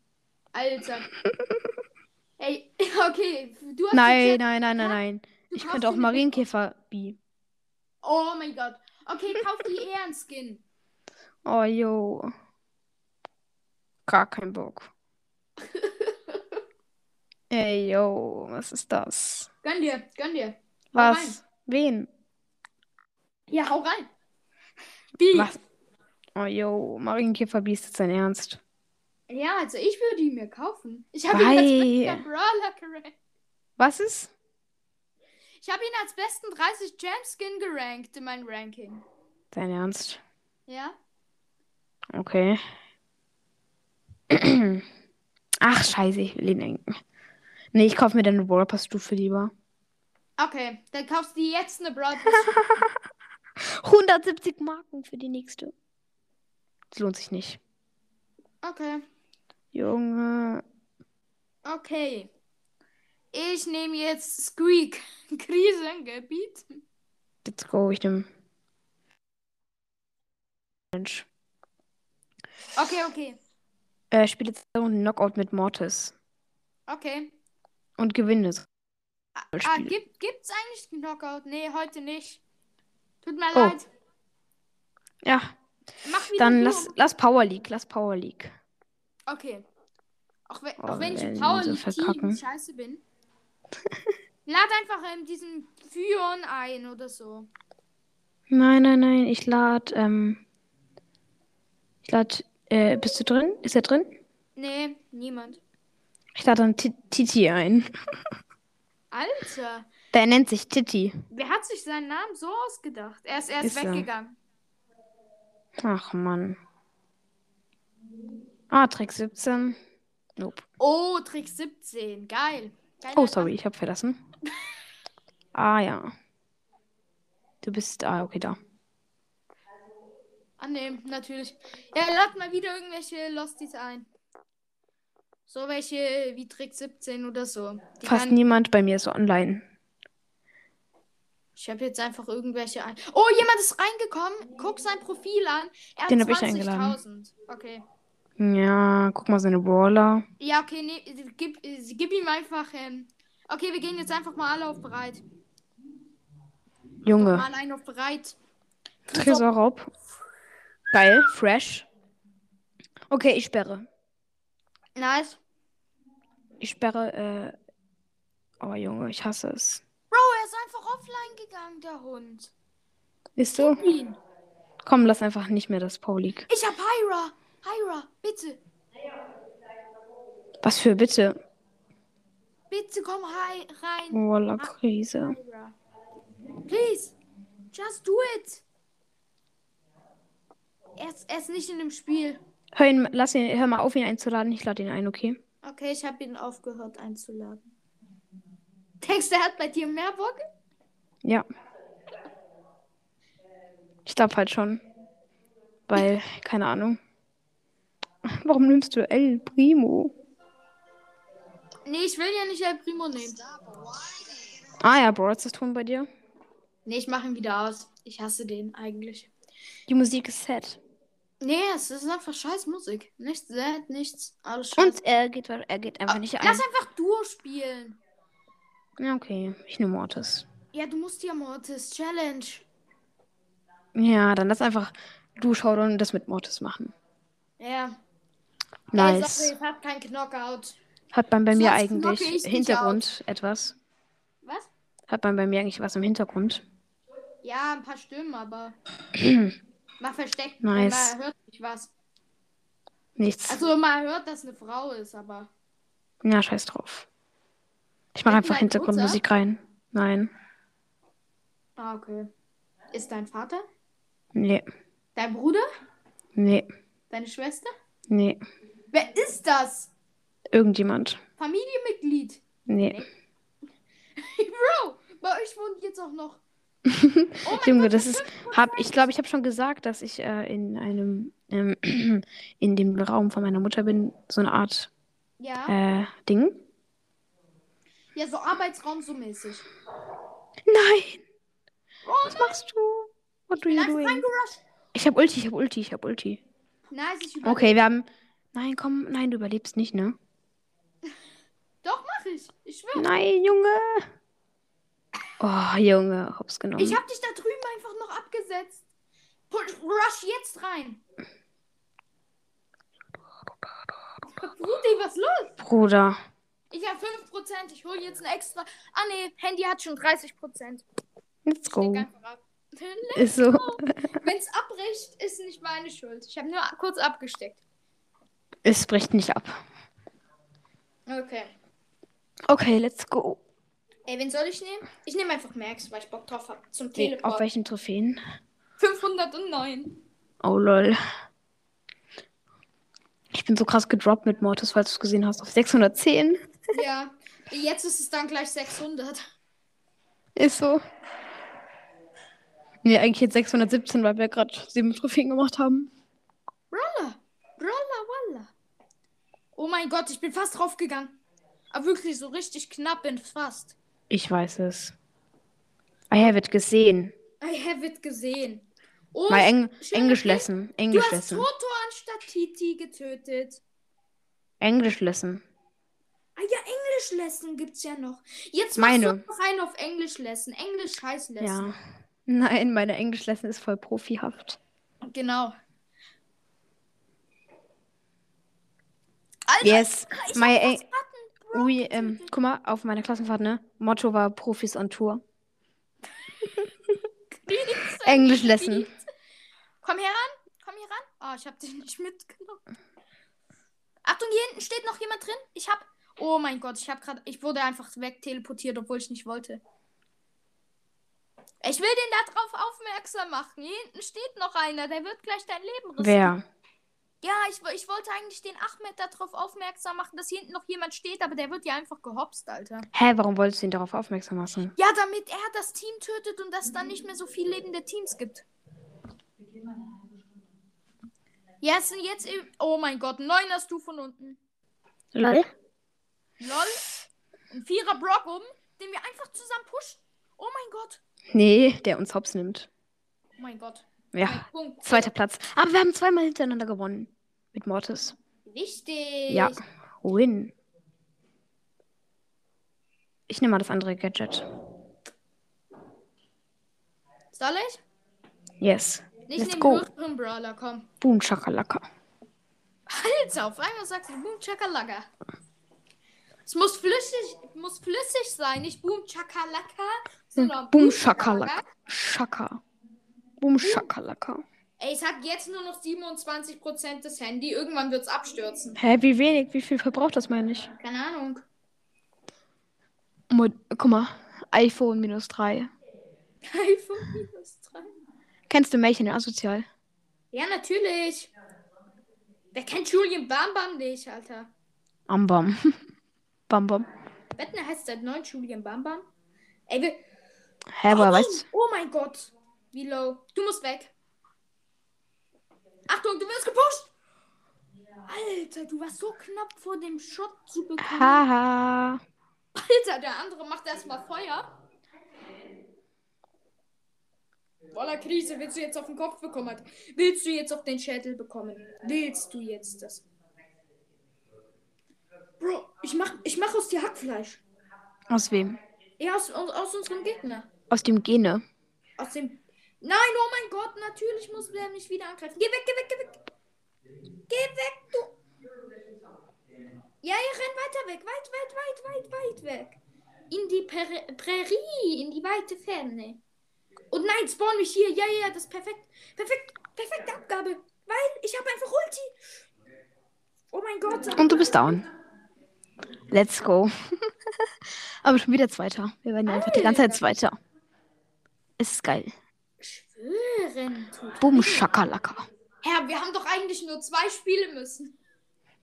Alter. <laughs> Ey, <laughs> okay. Du hast Nein, nein, nein, nein, nein. Ich könnte auch. Marienkäfer B. Oh mein Gott. Okay, kauf die <laughs> Ehrenskin. Oh, yo. Gar kein Bock. Ey, yo, was ist das? Gönn dir, gönn dir. Was? Wen? Ja, hau rein. Die. Was? Oh, yo, Marienkäfer B ist jetzt dein Ernst. Ja, also ich würde ihn mir kaufen. Ich habe ihn als bester Brawler gerankt. Was ist? Ich habe ihn als besten 30 Gem-Skin gerankt in meinem Ranking. Dein Ernst? Ja? Okay. <clears throat> Ach, scheiße, ich will ihn denken. Nee, ich kaufe mir dann eine Brawl Pass Stufe lieber. Okay, dann kaufst du dir jetzt eine Brawl <laughs> 170 Marken für die nächste. Das lohnt sich nicht. Okay, Junge. okay. Ich nehme jetzt Squeak. <laughs> Krisengebiet. Let's go, ich nehme. Mensch. Okay, okay. Äh, spiele jetzt einen Knockout mit Mortis. Okay. Und gewinne. Ah, ah, gibt, gibt's eigentlich Knockout? Nee, heute nicht. Tut mir Oh. leid. Ja, dann lass, lass Power League. Lass Power League. Okay. Auch wenn, Oh, auch wenn ich im Power League Team scheiße bin. <laughs> Lad einfach in diesen Fyon ein oder so. Nein, nein, nein. Ich lade. Ähm, ich lade. Äh, bist du drin? Ist er drin? Nee, niemand. Ich lade dann Ti- Titi ein. <laughs> Alter, Der nennt sich Titi. wer hat sich seinen Namen so ausgedacht? Er ist erst Ist er. weggegangen. Ach, Mann. Ah, Trick 17. Nope. Oh, Trick 17. Geil. Geiler Oh, sorry, ich habe verlassen. Ah, ja. Du bist. Ah, okay, da. Annehmen, natürlich. Ja, lad mal wieder irgendwelche Losties ein. So welche wie Trick 17 oder so. Die Fast kann- niemand bei mir ist online. Ich habe jetzt einfach irgendwelche ein. Oh, jemand ist reingekommen. Guck sein Profil an. Er hat Den hab ich eingeladen. 20.000. Okay. Ja, guck mal seine Brawler. Ja, okay, nee, gib, gib ihm einfach. Ähm, okay, wir gehen jetzt einfach mal alle auf bereit. Junge. Mal einen auf bereit. Tresorraub. Geil, fresh. Okay, ich sperre. Nice. Ich sperre, äh. Oh, Junge, ich hasse es. Bro, er ist einfach offline gegangen, der Hund. Ist du? Ihn. Komm, lass einfach nicht mehr das Paulik. Ich hab Hyra. Hyra, bitte. Was für bitte? Bitte komm rein. Voila, Krise. Hyra. Please. Just do it. Er ist, er ist nicht in dem Spiel. Hör, ihn, lass ihn, hör mal auf, ihn einzuladen. Ich lade ihn ein, okay? Okay, ich habe ihn aufgehört einzuladen. Denkst du, er hat bei dir mehr Bock? Ja. Ich glaube halt schon. Weil, keine Ahnung. Warum nimmst du El Primo? Nee, ich will ja nicht El Primo nehmen. Ah ja, Brawl ist das Ton bei dir. Nee, ich mache ihn wieder aus. Ich hasse den eigentlich. Die Musik ist sad. Nee, es ist einfach scheiß Musik. Nichts sad, nichts. Alles scheiß. Und er geht, er geht einfach nicht ein. Lass einfach Duo spielen. Ja, okay. Ich nehme Mortis. Ja, du musst ja Mortis Challenge. Ja, dann lass einfach du Showdown und das mit Mortis machen. Ja. Ey, Nice. sorry, ich hab kein Knockout. Hat man bei mir Sonst eigentlich knocke ich dich Hintergrund etwas? Was? Hat man bei mir eigentlich was im Hintergrund? Ja, ein paar Stimmen, aber. <clears throat> Mal versteckt. Nice. Man hört nicht was. Nichts. Also, man hört, dass eine Frau ist, aber. ja, scheiß drauf. Ich mache einfach Hintergrundmusik rein. Nein. Ah, okay. Ist dein Vater? Nee. Dein Bruder? Nee. Deine Schwester? Nee. Wer ist das? Irgendjemand. Familienmitglied. Nee. <laughs> Bro, bei euch wohnt jetzt auch noch. Oh Junge, Gott, das ist. 5%. Hab, ich glaube, ich habe schon gesagt, dass ich äh, in einem. Ähm, <clears throat> in dem Raum von meiner Mutter bin. So eine Art Ja. äh, Ding. Ja, so Arbeitsraum so mäßig. Nein! Oh, Was machst du? What do bin you doing? Ich hab Ulti, ich hab Ulti, ich hab Ulti. Nice, ich überlebe. Okay, wir haben. Nein, komm, nein, du überlebst nicht, ne? <laughs> Doch, mach ich. Ich schwöre. Nein, Junge! Oh, Junge, hops genommen. Ich hab dich da drüben einfach noch abgesetzt. Rush jetzt rein. Rudi, was ist los? Bruder. Ich hab 5%. Ich hole jetzt ein extra. Ah, nee, Handy hat schon 30%. Let's go. ab. Ist so. <laughs> Wenn es abbricht, ist nicht meine Schuld. Ich habe nur kurz abgesteckt. Es bricht nicht ab. Okay. Okay, let's go. Ey, wen soll ich nehmen? Ich nehme einfach Max, weil ich Bock drauf habe. Zum Nee, Teleport. auf welchen Trophäen? 509. Oh lol. Ich bin so krass gedroppt mit Mortis, falls du es gesehen hast, auf 610. <laughs> ja. Jetzt ist es dann gleich 600. Ist so. Nee, eigentlich jetzt 617, weil wir gerade sieben Trophäen gemacht haben. Roller. Roller, Walla. Oh mein Gott, ich bin fast draufgegangen. Aber wirklich so richtig knapp bin fast. Ich weiß es. I have it gesehen. I have it gesehen. Oh, Mal Eng Englisch lesson. Du Englisch hast lesson. Toto anstatt Titi getötet. Englisch lesson. Ah ja, Englisch Lesson gibt's ja noch. Jetzt Meine. du noch rein auf Englisch Lesson. Englisch Scheiß Lesson. Ja. Nein, meine Englisch lesson ist voll profihaft. Genau. Alter, Yes. My We, ähm, guck mal, auf meiner Klassenfahrt, ne? Motto war Profis on Tour. Englisch lesson. Komm her ran. Komm hier ran. Oh, ich hab dich nicht mitgenommen. Achtung, hier hinten steht noch jemand drin. Ich hab. Oh mein Gott, ich hab gerade. Ich wurde einfach wegteleportiert, obwohl ich nicht wollte. Ich will den da drauf aufmerksam machen. Hier hinten steht noch einer. Der wird gleich dein Leben riskieren. Wer? Ja, ich, ich wollte eigentlich den Ahmed darauf aufmerksam machen, dass hier hinten noch jemand steht, aber der wird ja einfach gehopst, Alter. Hä, warum wolltest du ihn darauf aufmerksam machen? Ja, damit er das Team tötet und es dann nicht mehr so viel lebende Teams gibt. Ja, es sind jetzt. Oh mein Gott, Neuner du von unten. Lol. Lol. Ein Vierer Brock oben, den wir einfach zusammen pushen. Oh mein Gott. Nee, der uns hops nimmt. Oh mein Gott. Ja, zweiter Platz. Aber wir haben zweimal hintereinander gewonnen. Mit Mortis. Richtig. Ja. Win. Ich nehme mal das andere Gadget. Soll ich? Yes. Nicht Let's go. höheren Brawler, komm. Boom, Chakalaka. Alter, auf einmal sagst du Boom Chakalaka. Es muss flüssig, muss flüssig sein, nicht Boom Chakalaka, sondern Boom, Chakalaka. Chaka. Boom, Chakalaka. Ey, es hat jetzt nur noch 27% des Handy. Irgendwann wird es abstürzen. Hä, wie wenig? Wie viel verbraucht das, meine ich? Keine Ahnung. Mo Guck mal. iPhone minus 3. iPhone minus 3. Kennst du Märchen asozial? Ja, natürlich. Wer kennt Julian Bam Bam nicht, Alter? Am Bam. <laughs> Bam Bam. Wetten, heißt seit 9 Julian Bam Bam? Ey, wir. Hä, woher oh, weißt oh mein Gott. Wie low. Du musst weg. Achtung, du wirst gepusht. Alter, du warst so knapp vor dem Shot zu bekommen. Haha. Alter, der andere macht erstmal Feuer. Voller Krise. Willst du jetzt auf den Kopf bekommen? Willst du jetzt auf den Schädel bekommen? Willst du jetzt das? Bro, ich mach, ich mach aus dir Hackfleisch. Aus wem? Ja, aus, aus, aus unserem Gegner. Aus dem Gene. Aus dem. Nein, oh mein Gott, natürlich muss der mich wieder angreifen. Geh weg, geh weg, geh weg. Geh weg, du. Ja, ihr rennt weiter weg. Weit, weit, weit, weit, weit weg. In die Prä Prärie, in die weite Ferne. Und nein, spawn mich hier. Ja, ja, das ist perfekt. Perfekt, perfekte Abgabe. Weil ich habe einfach Ulti. Oh mein Gott. Und du bist down. Let's go. <laughs> Aber schon wieder Zweiter. Wir werden ja einfach die ganze Zeit Zweiter. Es ist geil. Schwören. Boom, Schakalaka. Herr, wir haben doch eigentlich nur zwei Spiele müssen.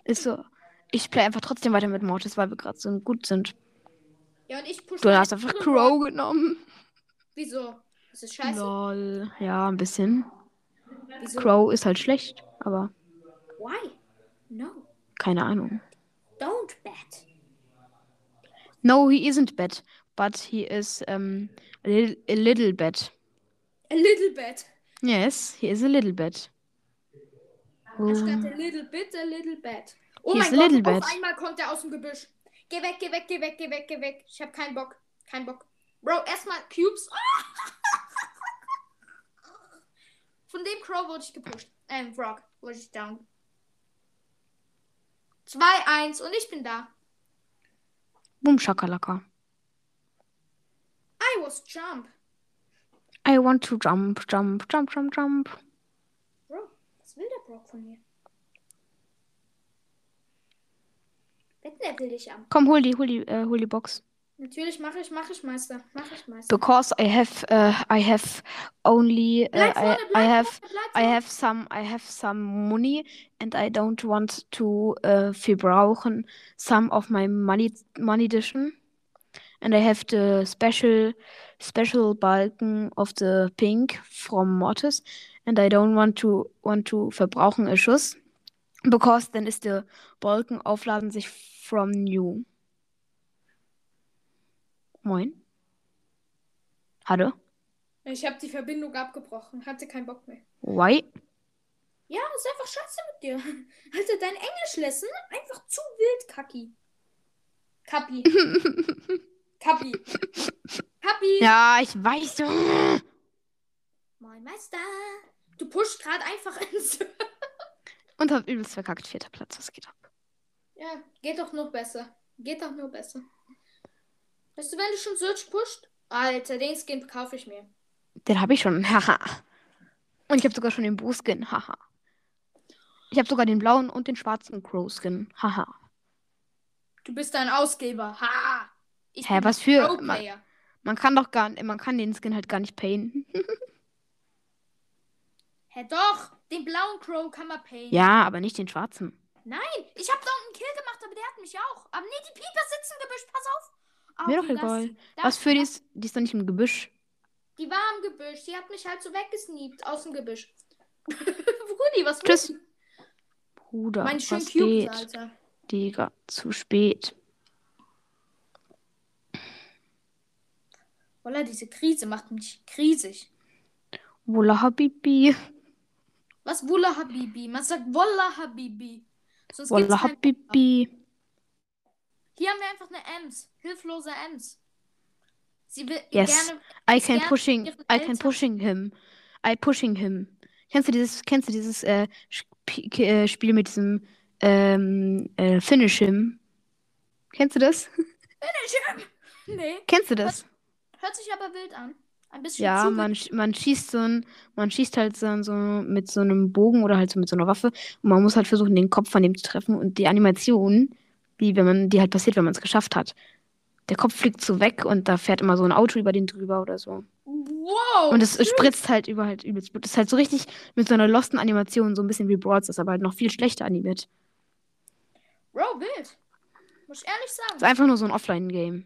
Ist so. Ich play einfach trotzdem weiter mit Mortis, weil wir gerade so gut sind. Ja, und ich push Du hast einfach Crow genommen. Wieso? Das ist scheiße. Lol. Ja, ein bisschen. Wieso? Crow ist halt schlecht, aber Why? No. keine Ahnung. Don't bet. No, he isn't bad, but he is um, a, little, a little bad. A little bit. Yes, he is a little. Anstatt Oh. a little bit, a little bit. Oh He's mein Gott, auf bit. einmal kommt er aus dem Gebüsch. Geh weg, geh weg, geh weg, geh weg, geh weg. Ich hab keinen Bock. Kein Bock. Bro, erstmal Cubes. <laughs> Von dem Crow wurde ich gepusht. Ähm, Frog wurde ich down. 2-1 und ich bin da. Boom, Shakalaka. I was jump. I want to jump, jump, jump, jump, jump. Bro, was will der Brock von mir? Wettlevel dich an. Komm, hol die, hol die, äh, hol die Box. Natürlich mache ich, mache ich Meister. Mache ich Meister. Because I have, uh, I have only, uh, Bleib vorne, I, bleib I have, vorne, I have some, I have some money, and I don't want to uh, verbrauchen some of my money, money edition. And I have the special, special Balken of the pink from Mortis, and I don't want to want to verbrauchen a Schuss, because then is the Balken aufladen sich from new. Moin. Hallo? Ich habe die Verbindung abgebrochen. Hatte keinen Bock mehr. Why? Ja, ist einfach scheiße mit dir. Alter, dein Englischlesson einfach zu wild, Kacki. Kappi. <laughs> Kappi. Kappi. Ja, ich weiß. Moin Meister. Du pusht gerade einfach <laughs> ins. Und hab übelst verkackt. Vierter Platz. Was geht ab? ja, geht doch noch besser. Geht doch nur besser. Weißt du, wenn du schon Search pusht? Alter, den Skin kaufe ich mir. Den habe ich schon. <laughs> Haha. Und ich habe sogar schon den Bo-Skin. Haha. Ich habe sogar den blauen und den schwarzen Crow-Skin. Haha. Du bist ein Ausgeber. Ha! Ich Hä, was für- Pro-Player. Man kann doch gar man kann den Skin halt gar nicht payen. <laughs> Hä, doch! Den blauen Crow kann man payen. Ja, aber nicht den schwarzen. Nein, ich habe da unten einen Kill gemacht, aber der hat mich auch. Aber nee, die Pieper sitzen im Gebüsch, pass auf. Ah, Mir doch egal. das- Was für die ist, die ist doch nicht im Gebüsch. Die war im Gebüsch. Die hat mich halt so weggesneakt aus dem Gebüsch. <laughs> Brudi, was Tschüss. Bruder, Meine schönen was Cubes? Alter. Digga, zu spät. Voila, diese Krise macht mich krisig. Wola Habibi. Was Wulla Habibi? Man sagt Wolla Habibi. Sonst kein Habibi. Hier haben wir einfach eine Ems. Hilflose Ems. Sie will Yes. gerne. I can pushing, I can pushing him. I pushing him. Kennst du dieses, kennst du dieses äh, Sp äh, Spiel mit diesem ähm, äh, Finish him? Kennst du das? <laughs> Nee. Kennst du das? Hört sich aber wild an. Ein bisschen Ja, zu man, sch- man schießt so ein, man schießt halt so, so mit so einem Bogen oder halt so mit so einer Waffe und man muss halt versuchen, den Kopf von dem zu treffen und die Animation, wie wenn man, die halt passiert, wenn man es geschafft hat. Der Kopf fliegt so weg und da fährt immer so ein Auto über den drüber oder so. Wow. Und es spritzt halt über halt übelst. Das ist halt so richtig mit so einer losten Animation, so ein bisschen wie Broads, ist aber halt noch viel schlechter animiert. Bro, wild. Muss ich ehrlich Ist sagen. einfach nur so ein Offline-Game.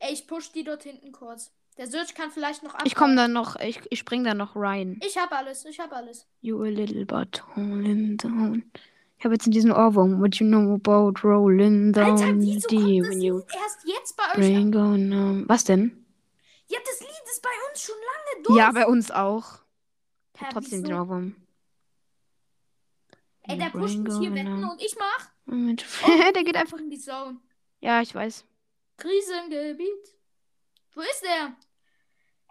Ey, ich push die dort hinten kurz. Der Search kann vielleicht noch ab. Ich komme dann noch, ich, ich spring dann noch rein. Ich hab alles, ich hab alles. You a little but rolling down. Ich habe jetzt in diesem Ohrwurm. What you know about rolling Alter, down wieso deep kommt das you erst jetzt bei euch bring on um. Was denn? Ja, das Lied ist bei uns schon lange durch. Ja, bei uns auch. Ich hab trotzdem wieso? den Ohrwurm. Ey, der pusht mich hier wetten und ich mach Moment. Oh. <laughs> der geht einfach in die Zone. Ja, ich weiß. Krisengebiet. Wo ist er?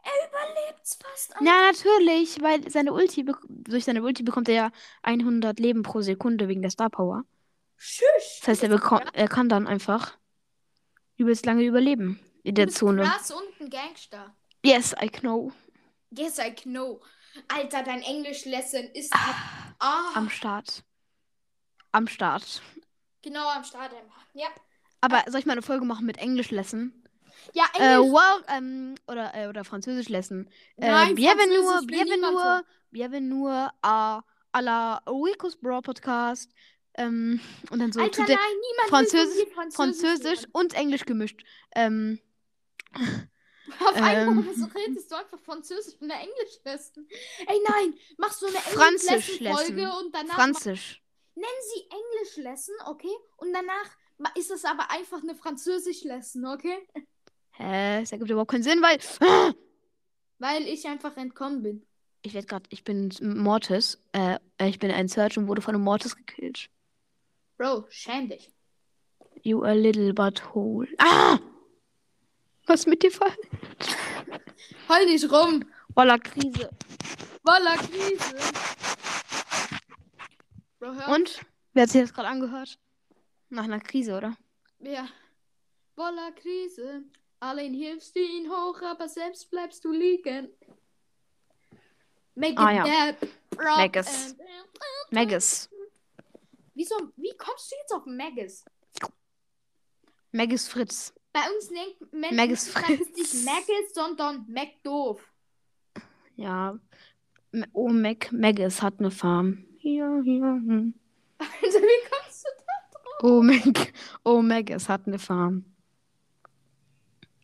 Er überlebt's fast. Alter. Ja, natürlich, weil seine Ulti, durch seine Ulti bekommt er ja 100 Leben pro Sekunde wegen der Star Power. Tschüss. Das heißt, er, er kann dann einfach übelst lange überleben in der Zone. krass und ein Gangster. Yes, I know. Yes, I know. Alter, dein Englisch-Lesson ist ah, Am Start. Am Start. genau am Start. Ja. Aber soll ich mal eine Folge machen mit Englisch-Lesson? Ja, Äh, Englisch. well, ähm, oder, äh, oder Französisch-Lesson. Äh, Nein, bienvenue, Französisch bienvenue, à, à la Ricos Bro Podcast. Ähm, und dann so Alter, er nein, niemand Französisch- Französisch, Französisch und Englisch gemischt. Ähm. <laughs> Auf einmal ähm. so redest du einfach Französisch mit einer Englisch-Lesson. Ey, nein, mach so eine. Englisch-Lesson-Folge und danach Franzisch. Nennen Sie Englisch-Lesson, okay? Und danach ist es aber einfach eine Französisch-Lesson, okay? Hä? Das ergibt überhaupt keinen Sinn, weil. <gasps> Weil ich einfach entkommen bin. Ich werde gerade, ich bin Mortis. Äh, ich bin ein Search und wurde von einem Mortis gekillt. Bro, schäm dich. You a little butthole. Ah! Was ist mit dir falsch? Heul nicht rum. Voller Krise. Voller Krise. Bro, Und? Wer hat sich das gerade angehört? Nach einer Krise, oder? Ja. Voller Krise. Allein hilfst du ihn hoch, aber selbst bleibst du liegen. Make Ah, ja. Magus. and- Magus. Wieso, wie kommst du jetzt auf Magus? Magus Fritz. Bei uns nennt man Magus Fritz. nicht Magus, sondern Macdoof. Ja. Oh, Mac Magus hat eine Farm. Hier, hier. hm. <laughs> Also, wie? Oh, Mac. Oh, Magus hat eine Farm.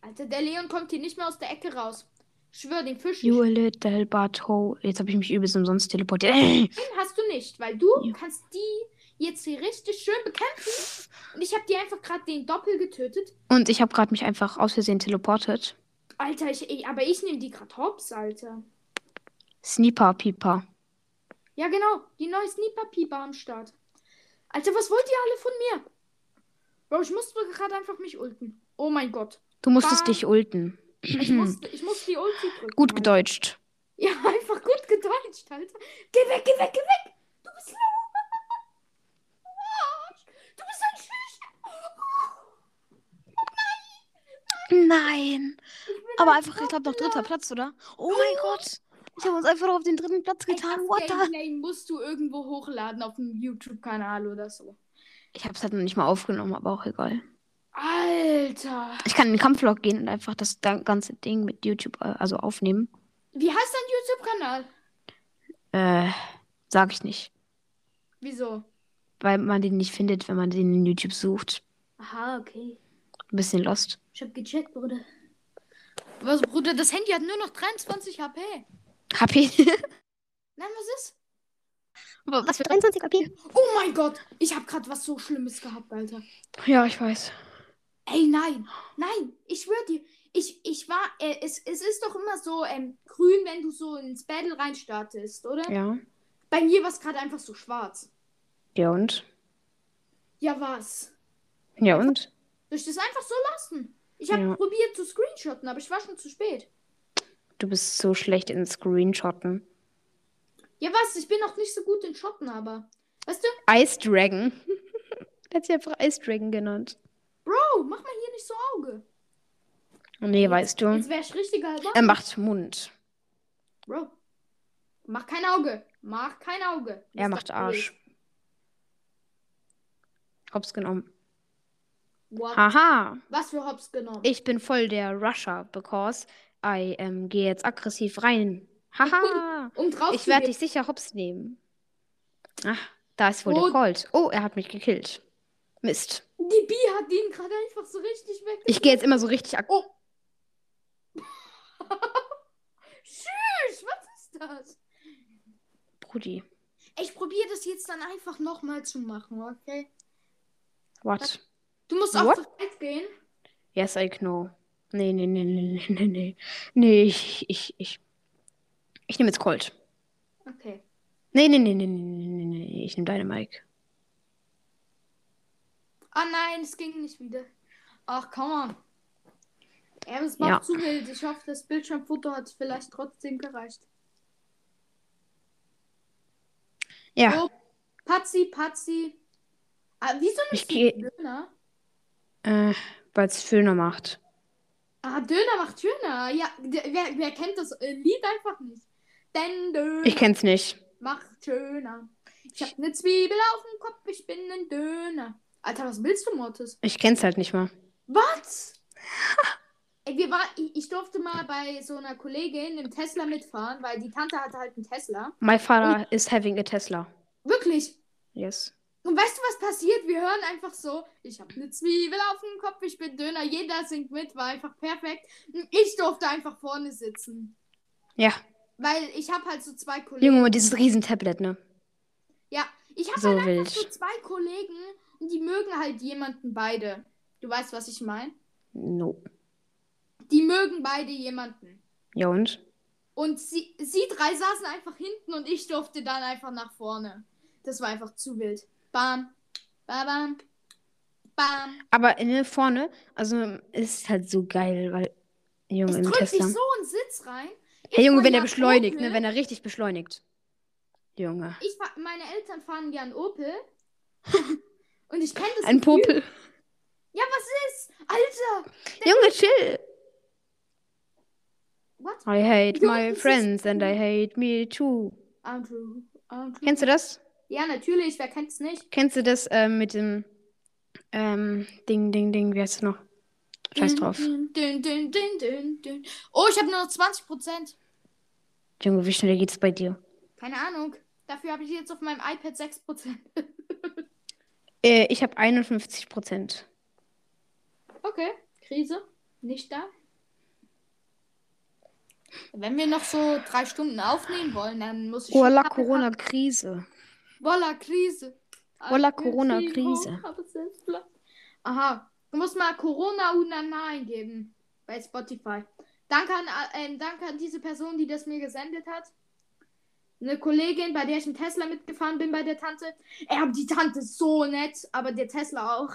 Alter, der Leon kommt hier nicht mehr aus der Ecke raus. Ich schwör, den Fisch. You little butthole. Jetzt habe ich mich übelst umsonst teleportiert. Ey. Den hast du nicht, weil du Ja. kannst die jetzt hier richtig schön bekämpfen. Und ich habe dir einfach gerade den Doppel getötet. Und ich habe gerade mich einfach aus Versehen teleportet. Alter, ich, aber ich nehme die gerade hops, Alter. Sniper Pieper. Ja, genau. Die neue Sniper-Pieper am Start. Alter, was wollt ihr alle von mir? Bro, ich musste gerade einfach mich ulten. Oh mein Gott. Du musstest Bam. dich ulten. Ich musste, ich musste die Ulti drücken. Gut Alter. gedeutscht. Ja, einfach gut gedeutscht, Alter. Geh weg, geh weg, geh weg. Du bist low. Du bist ein Schüch. Nein. Aber einfach, ich glaube, noch dritter Platz, oder? Oh mein Gott. Ich habe uns einfach auf den dritten Platz getan. What the? Gameplay musst du irgendwo hochladen auf dem YouTube-Kanal oder so. Ich habe es halt noch nicht mal aufgenommen, aber auch egal. Alter. Ich kann in den Kampflog gehen und einfach das da- ganze Ding mit YouTube äh, also aufnehmen. Wie heißt dein YouTube-Kanal? Äh, sag ich nicht. Wieso? Weil man den nicht findet, wenn man den in YouTube sucht. Aha, okay. Ein bisschen lost. Ich hab gecheckt, Bruder. Was, Bruder? Das Handy hat nur noch 23 HP. HP. Nein, was ist? Was für 23 HP? Oh mein Gott. Ich hab grad was so Schlimmes gehabt, Alter. Ja, ich weiß. Ey, nein. Nein. Ich schwör dir. Ich, ich war. Äh, es, es ist doch immer so ähm, grün, wenn du so ins Battle reinstartest, oder? Ja. Bei mir war es gerade einfach so schwarz. Ja und? Ja, was? Ja und? Soll ich das einfach so lassen? Ich habe Ja. probiert zu screenshotten, aber ich war schon zu spät. Du bist so schlecht in Screenshotten. Ja, was? Ich bin noch nicht so gut in Schotten, aber. Weißt du, Ice Dragon. Er <laughs> hat sich einfach Ice Dragon genannt. Bro, mach mal hier nicht so Auge. Nee, weißt du. Jetzt wäre ich richtiger Alter. Er macht Mund. Bro. Mach kein Auge. Mach kein Auge. Er Mr. macht Arsch. Hops genommen. What? Haha. Was für Hops genommen? Ich bin voll der Rusher, because I ähm, gehe jetzt aggressiv rein. Haha. <laughs> um Ich werde dich sicher hops nehmen. Ach, da ist wohl Oh. der Colt. Oh, er hat mich gekillt. Mist. Die Bi hat den gerade einfach so richtig weg. Ich gehe jetzt immer so richtig ag Oh. <laughs> Tschüss, was ist das? Brudi. Ich probiere das jetzt dann einfach nochmal zu machen, okay? What? Du musst What? auf bereit gehen. Yes, I know. Nee, nee, nee, nee, nee, nee, nee. Nee, ich, ich, ich. Ich nehme jetzt Colt. Okay. Nee, nee, nee, nee, nee, nee, nee, nee. Ich nehme deine Mike. Ah nein, es ging nicht wieder. Ach, komm on. Ja, es macht Ja. zu wild. Ich hoffe, das Bildschirmfoto hat vielleicht trotzdem gereicht. Ja, Oh, Patzi, Patzi. Ah, wieso ich nicht die gehe, Döner? äh, weil es Föhner macht. Ah, Döner macht schöner. Ja, wer, wer kennt das äh, Lied einfach nicht? Denn Döner Ich kenn's nicht. macht schöner. Ich hab ne Zwiebel auf dem Kopf, ich bin ein Döner. Alter, was willst du, Mortis? Ich kenn's halt nicht mal. Was? Ey, wir war, ich, ich durfte mal bei so einer Kollegin im Tesla mitfahren, weil die Tante hatte halt einen Tesla. My father is having a Tesla. Wirklich. Yes. Und weißt du, was passiert? Wir hören einfach so, ich habe eine Zwiebel auf dem Kopf, ich bin Döner, jeder singt mit, war einfach perfekt. Und Ich durfte einfach vorne sitzen. Ja. Weil ich habe halt so zwei Kollegen. Junge, dieses riesen Tablet, ne? Ja, ich habe So halt einfach wild. so zwei Kollegen und die mögen halt jemanden beide. Du weißt, was ich meine? No. Die mögen beide jemanden. Ja und? Und sie, sie drei saßen einfach hinten und ich durfte dann einfach nach vorne. Das war einfach zu wild. Bam, bam, bam, bam. Aber ne, vorne, also ist halt so geil, weil, Junge, Es im Tesla. so einen Sitz rein. Ich Hey Junge, wenn er beschleunigt, Opel. ne? Wenn er richtig beschleunigt. Junge. Ich meine Eltern fahren gern Opel. <laughs> und ich kenne das Ein Gefühl. Popel. Ja, was ist? Alter! Junge, chill. What? I hate Junge, my friends and. I hate me too. Andrew, Andrew. Kennst du das? Ja, natürlich. Wer kennt's nicht? Kennst du das ähm, mit dem ähm, Ding, Ding, Ding, wie heißt es noch? Scheiß drauf. Dün, dün, dün. Oh, ich habe nur noch 20%. Junge, wie schnell geht's bei dir? Keine Ahnung. Dafür habe ich jetzt auf meinem iPad 6%. <laughs> Äh, ich habe 51 Prozent. okay, Krise. Nicht da. Wenn wir noch so drei Stunden aufnehmen wollen, dann muss ich. Oh, la Corona-Krise. Voila, Krise. Voila, Corona-Krise. Aber. Aha. Du musst mal Corona Unana eingeben. Bei Spotify. Danke an, äh, danke an diese Person, die das mir gesendet hat. Eine Kollegin, bei der ich im Tesla mitgefahren bin, bei der Tante. Er hat die Tante so nett, aber der Tesla auch.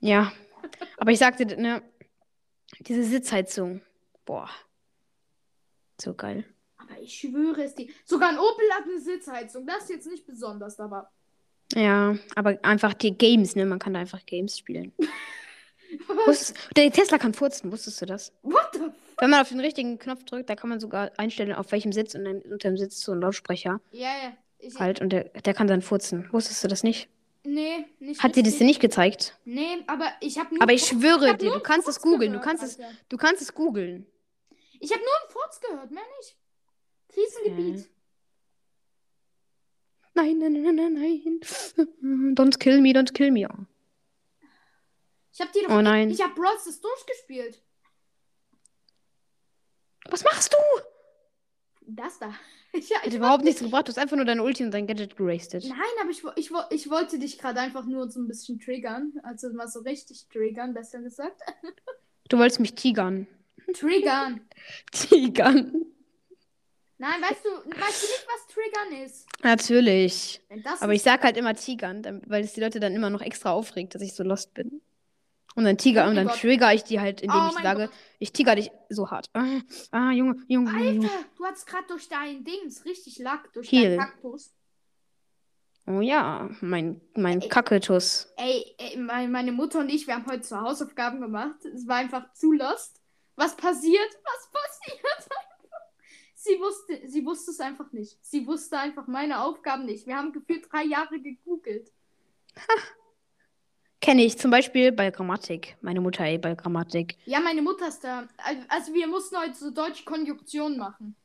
Ja. Aber ich sagte, ne, diese Sitzheizung. Boah. So geil. Ich schwöre es dir. Sogar ein Opel hat eine Sitzheizung. Das ist jetzt nicht besonders, aber. Ja, aber einfach die Games, ne? Man kann da einfach Games spielen. <laughs> Wusstest, der Tesla kann furzen, wusstest du das? What the f Wenn man auf den richtigen Knopf drückt, da kann man sogar einstellen, auf welchem Sitz und dann unter dem Sitz so ein Lautsprecher Ja, ja. Ich, halt und der, der kann dann furzen. Wusstest du das nicht? Nee, nicht Hat dir das denn nicht gezeigt? Nee, aber ich habe nur. Aber ich schwöre hab dir, du kannst es googeln, du kannst es, du kannst es googeln. Ich habe nur einen Furz gehört, mehr nicht. Krisengebiet. Nein, nein, nein, nein, nein. Don't kill me, don't kill me. Ich habe die doch. Oh nein. Ich habe Brawls das durchgespielt. Was machst du? Das da. <laughs> Ich, ja, Hat ich überhaupt nichts gebracht, du hast einfach nur deine Ulti und dein Gadget gerastet. Nein, aber ich, ich, ich wollte dich gerade einfach nur so ein bisschen triggern. Also mal so richtig triggern, besser gesagt. <laughs> Du wolltest mich tigern. Triggern. <laughs> Tigern? Nein, weißt du, weißt du nicht, was Triggern ist? Natürlich. Aber ich sag halt immer tigern, weil es die Leute dann immer noch extra aufregt, dass ich so lost bin. Und dann tiger Oh und dann Gott. trigger ich die halt, indem Oh ich sage, Gott. ich tiger dich so hart. Ah, ah Junge, Junge, Junge, Junge. Alter, du hast gerade durch dein Dings richtig Lack, durch Heal. deinen Kaktus. Oh ja, mein, mein Ey. Ey, ey mein- meine Mutter und ich, wir haben heute so Hausaufgaben gemacht. Es war einfach zu lost. Was passiert? Was passiert? Sie wusste, sie wusste es einfach nicht. Sie wusste einfach meine Aufgaben nicht. Wir haben gefühlt drei Jahre gegoogelt. <laughs> Kenne ich zum Beispiel bei Grammatik. Meine Mutter, ey, bei Grammatik. Ja, meine Mutter ist da. Al- Also wir mussten heute so deutsche Konjunktion machen.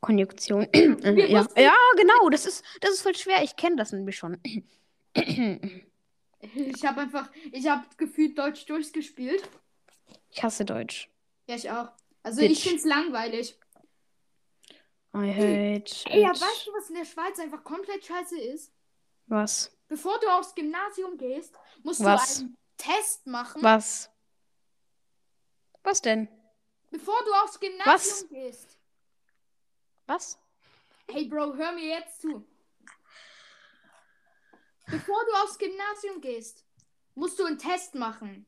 Konjunktion. <clears throat> Ja. ja, genau, das ist, das ist voll schwer. Ich kenne das nämlich schon. <clears throat> Ich habe einfach, ich habe gefühlt Deutsch durchgespielt. Ich hasse Deutsch. Ja, ich auch. Also Bitch. ich finde es langweilig. I hate Ey, ja, weißt du, was in der Schweiz einfach komplett scheiße ist? Was? Bevor du aufs Gymnasium gehst, musst Was? du einen Test machen. Was? Was denn? Bevor du aufs Gymnasium Was? gehst. Was? Hey Bro, hör mir jetzt zu. Bevor du aufs Gymnasium gehst, musst du einen Test machen.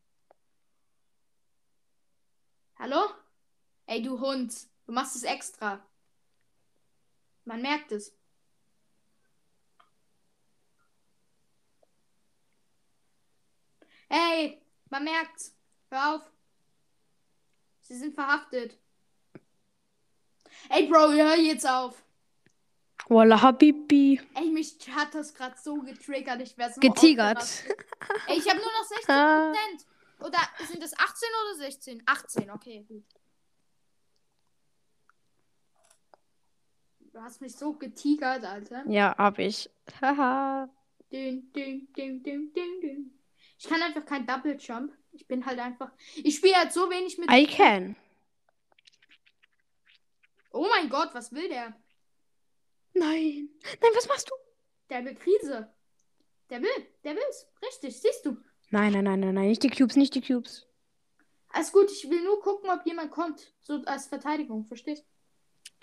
Hallo? Ey, du Hund. Du machst es extra. Man merkt es. Hey, man merkt's. Hör auf. Sie sind verhaftet. Ey, Bro, hör jetzt auf. Walla Habibi. Ey, mich hat das gerade so getriggert. Ich wäre so Getigert. Ey, ich habe nur noch <laughs> 16 Ah. Prozent. Oder sind das 18 oder 16? 18, okay, gut. Du hast mich so getigert, Alter. Ja, hab ich. Haha. Dün, dün, dün, dün, dün, dün. Ich kann einfach kein Double Jump. Ich bin halt einfach. Ich spiele halt so wenig mit. I can. Oh mein Gott, was will der? Nein. Nein, was machst du? Der will Krise. Der will, der will's. Richtig, siehst du. Nein, nein, nein, nein, nein. Nicht die Cubes, nicht die Cubes. Alles gut, ich will nur gucken, ob jemand kommt. So als Verteidigung, verstehst du?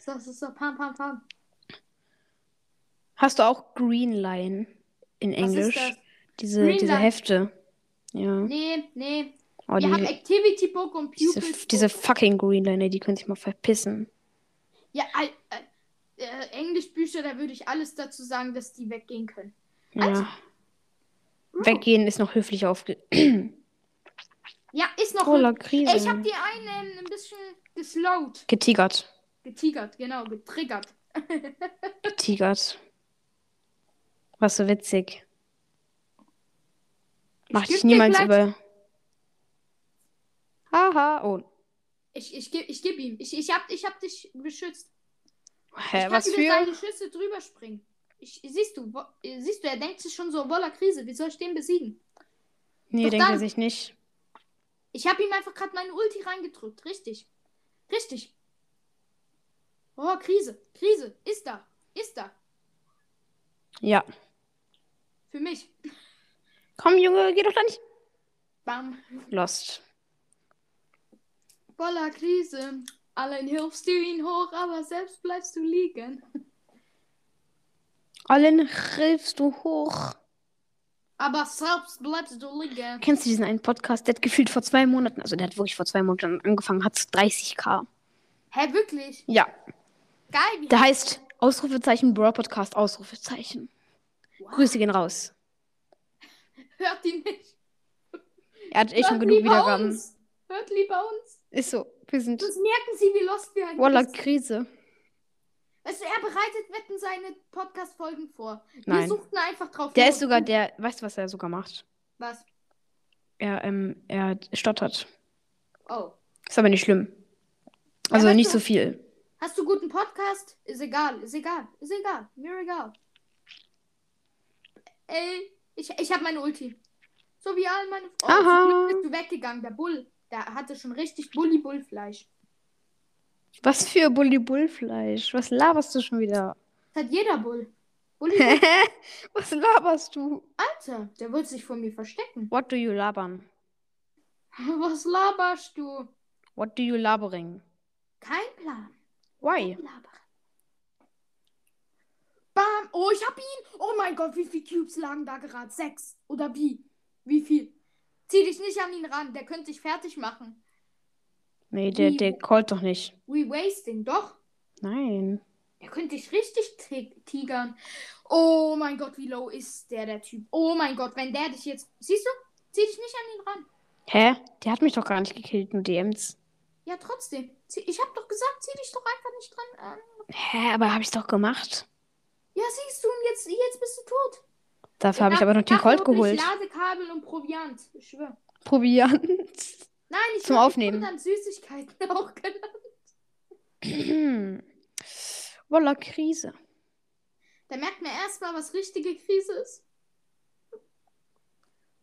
So, so, so, pam, pam, pam. Hast du auch Green Line in Englisch? Diese, Green diese Line? Hefte. Ja. Nee, nee. Oh, Wir haben die, Activity Book und diese, Pupils diese Book. fucking Green Line, ey, die können sich mal verpissen. Ja, äh, äh, Englischbücher, da würde ich alles dazu sagen, dass die weggehen können. Ja. Bro. Weggehen ist noch höflich aufge. Ja, ist noch. Voller Ey, Krise. ich habe die einen ein bisschen geslowt. Getigert. Getigert, genau, getriggert. <laughs> Getigert. Was so witzig. Macht geb dich niemals über. Haha. Oh. Ich, ich, geb- ich geb ihm. Ich, ich, hab, ich hab dich beschützt. Hä, ich kann was über für? seine Schüsse drüber springen. Ich, siehst du, wo, siehst du, er denkt sich schon so, voller Krise. Wie soll ich den besiegen? Nee, Doch denkt er sich nicht. Ich habe ihm einfach gerade meine Ulti reingedrückt. Richtig. Richtig. Oh, Krise. Krise. Ist da. Ist da. Ja. Für mich. Komm, Junge, geh doch da nicht. Bam. Lost. Voller Krise. Allen hilfst du ihn hoch, aber selbst bleibst du liegen. Allen hilfst du hoch. Aber selbst bleibst du liegen. Kennst du diesen einen Podcast? Der hat gefühlt vor zwei Monaten, also der hat wirklich vor zwei Monaten angefangen, hat 30k. Hä, wirklich? Ja. Geil. Der heißt Ausrufezeichen Brawl Podcast Ausrufezeichen. Grüße gehen raus. <laughs> Hört ihn nicht. Er hat echt schon genug Wiedergaben. uns. Hört lieber uns. Ist so. Wir sind Sonst merken sie, wie lost wir eigentlich sind. Krise. Weißt du, er bereitet Wetten seine Podcast-Folgen vor. Wir Nein. suchten einfach drauf. Der ist sogar der, weißt du, was er sogar macht? Was? Er, ähm, er stottert. Oh. Ist aber nicht schlimm. Also weißt nicht so viel. Hast du guten Podcast? Ist egal, ist egal, ist egal. Mir egal. Ey, ich, ich habe meine Ulti. So wie all meine. Oh, Aha. bist du weggegangen. Der Bull, der hatte schon richtig Bulli-Bull-Fleisch. Was für Bulli Bullfleisch? Was laberst du schon wieder? Das hat jeder Bull. Bulli Bull. <laughs> Was laberst du? Alter, der wollte sich vor mir verstecken. What do you labern? <laughs> Was laberst du? What do you labering? Kein Plan. Why? Bam. Oh, ich hab ihn. Oh mein Gott, wie viele Cubes lagen da gerade? Sechs. Oder wie? Wie viel? Zieh dich nicht an ihn ran. Der könnte dich fertig machen. Nee, der, Wie- der callt doch nicht. We wasting. Doch. Nein. Der könnte dich richtig ti- tigern. Oh mein Gott, wie low ist der, der Typ. Oh mein Gott, wenn der dich jetzt. Siehst du? Zieh dich nicht an ihn ran. Hä? Der hat mich doch gar nicht gekillt, nur DMs. Ja, trotzdem. Ich hab doch gesagt, zieh dich doch einfach nicht dran an. Hä, aber hab ich's doch gemacht. Ja, siehst du, und jetzt, jetzt bist du tot. Dafür habe ich aber noch den Colt geholt. Ladekabel und Proviant. Ich schwöre. Proviant. Nein, ich Zum Aufnehmen. dann Süßigkeiten <laughs> auch genannt. <clears throat> Voller Krise. Da merkt man erstmal, was richtige Krise ist.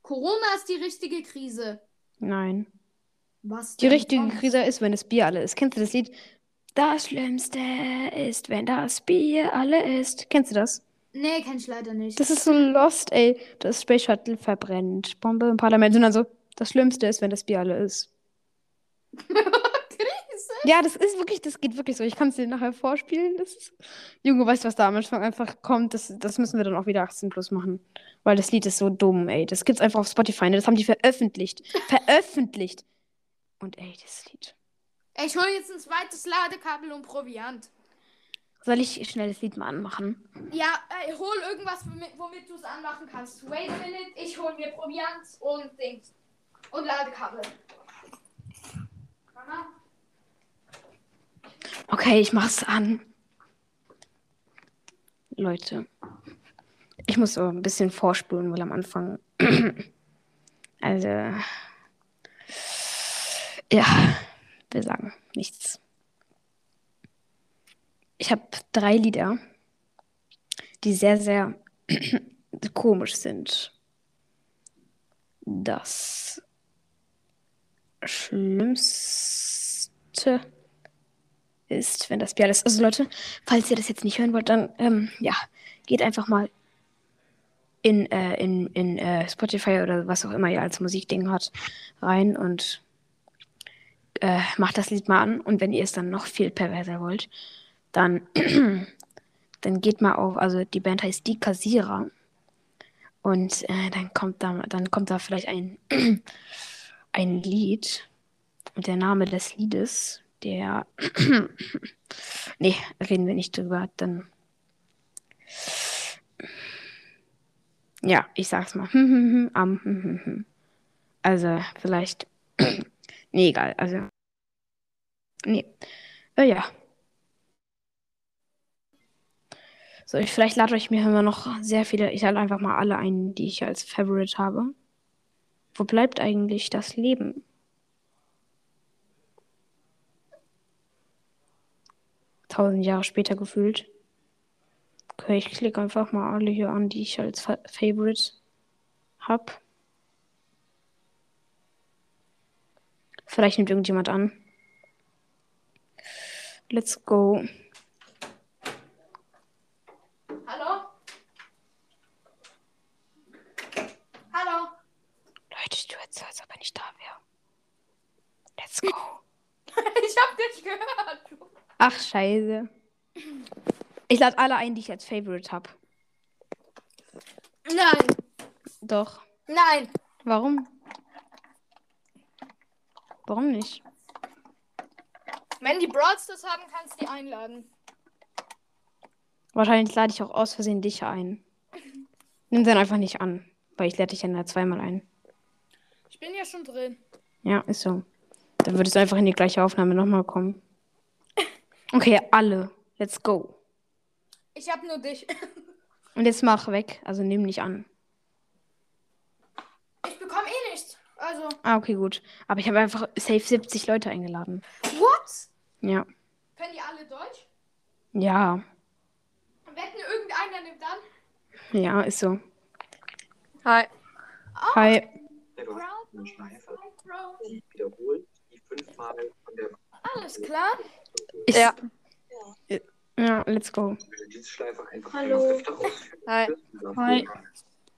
Corona ist die richtige Krise. Nein. Was Die richtige sonst? Krise ist, wenn das Bier alle ist. Kennst du das Lied? Das Schlimmste ist, wenn das Bier alle ist. Kennst du das? Nee, kenn ich leider nicht. Das ist so lost, ey. Das Space Shuttle verbrennt. Bombe im Parlament. Und dann so, das Schlimmste ist, wenn das Bier alle ist. Krise. Ja, das ist wirklich, das geht wirklich so. Ich kann es dir nachher vorspielen. Das ist... Junge, weißt du, was da am Anfang einfach kommt? Das, das müssen wir dann auch wieder 18 plus machen. Weil das Lied ist so dumm, ey. Das gibt's einfach auf Spotify. Ne? Das haben die veröffentlicht. <laughs> veröffentlicht. Und ey, das Lied. Ich hole jetzt ein zweites Ladekabel und Proviant. Soll ich schnell das Lied mal anmachen? Ja, ey, hol irgendwas, womit, womit du es anmachen kannst. Wait a minute, ich hol mir Proviant und Dings. Und Ladekabel. Mama? Okay, ich mach's an. Leute. Ich muss so ein bisschen vorspulen, weil am Anfang. <clears throat> also. Ja, wir sagen nichts. Ich habe drei Lieder, die sehr, sehr <clears throat> komisch sind. Das Schlimmste ist, wenn das Bier ist. Also Leute, falls ihr das jetzt nicht hören wollt, dann ähm, ja, geht einfach mal in, äh, in, in äh, Spotify oder was auch immer ihr als Musikding hat, rein und äh, macht das Lied mal an. Und wenn ihr es dann noch viel perverser wollt, dann, <clears throat> dann geht mal auf, also die Band heißt Die Kassierer. Und äh, dann kommt da, dann kommt da vielleicht ein, <clears throat> ein Lied. Und der Name des Liedes, der. <clears throat> nee, reden wir nicht drüber. Dann. Ja, ich sag's mal. <laughs> <laughs> Also, vielleicht. Nee, egal. Also. Nee. Äh, ja. So, ich, vielleicht lade ich mir immer noch sehr viele. Ich lade einfach mal alle ein, die ich als Favorite habe. Wo bleibt eigentlich das Leben? Tausend Jahre später gefühlt. Okay, ich klicke einfach mal alle hier an, die ich als Fa Favorite habe. Vielleicht nimmt irgendjemand an. Let's go. Hallo? Hallo? Leute, ich tue jetzt so, als ob er nicht da wäre. Let's go. <laughs> ich hab dich gehört. Ach, scheiße. Ich lade alle ein, die ich als Favorite habe. Nein, Doch. nein. Warum? Warum nicht? Wenn die Broads das haben, kannst du die einladen. Wahrscheinlich lade ich auch aus Versehen dich ein. Nimm dann einfach nicht an, weil ich lade dich ja nur zweimal ein. Ich bin ja schon drin. Ja, ist so. Dann würdest du einfach in die gleiche Aufnahme nochmal kommen. Okay, alle. Let's go. Ich hab nur dich. <laughs> Und jetzt mach weg. Also nimm nicht an. Ich bekomme eh nichts. Also, Ah, okay, gut. Aber ich habe einfach safe 70 Leute eingeladen. what? Ja. Können die alle Deutsch? Ja. Wetten, irgendeiner nimmt an? Ja, ist so. Hi. Hi. Von der Alles klar. Ich, Ja. Ja, let's go. Wenn du diese Schleife einfach Hallo. ausführst, Hi.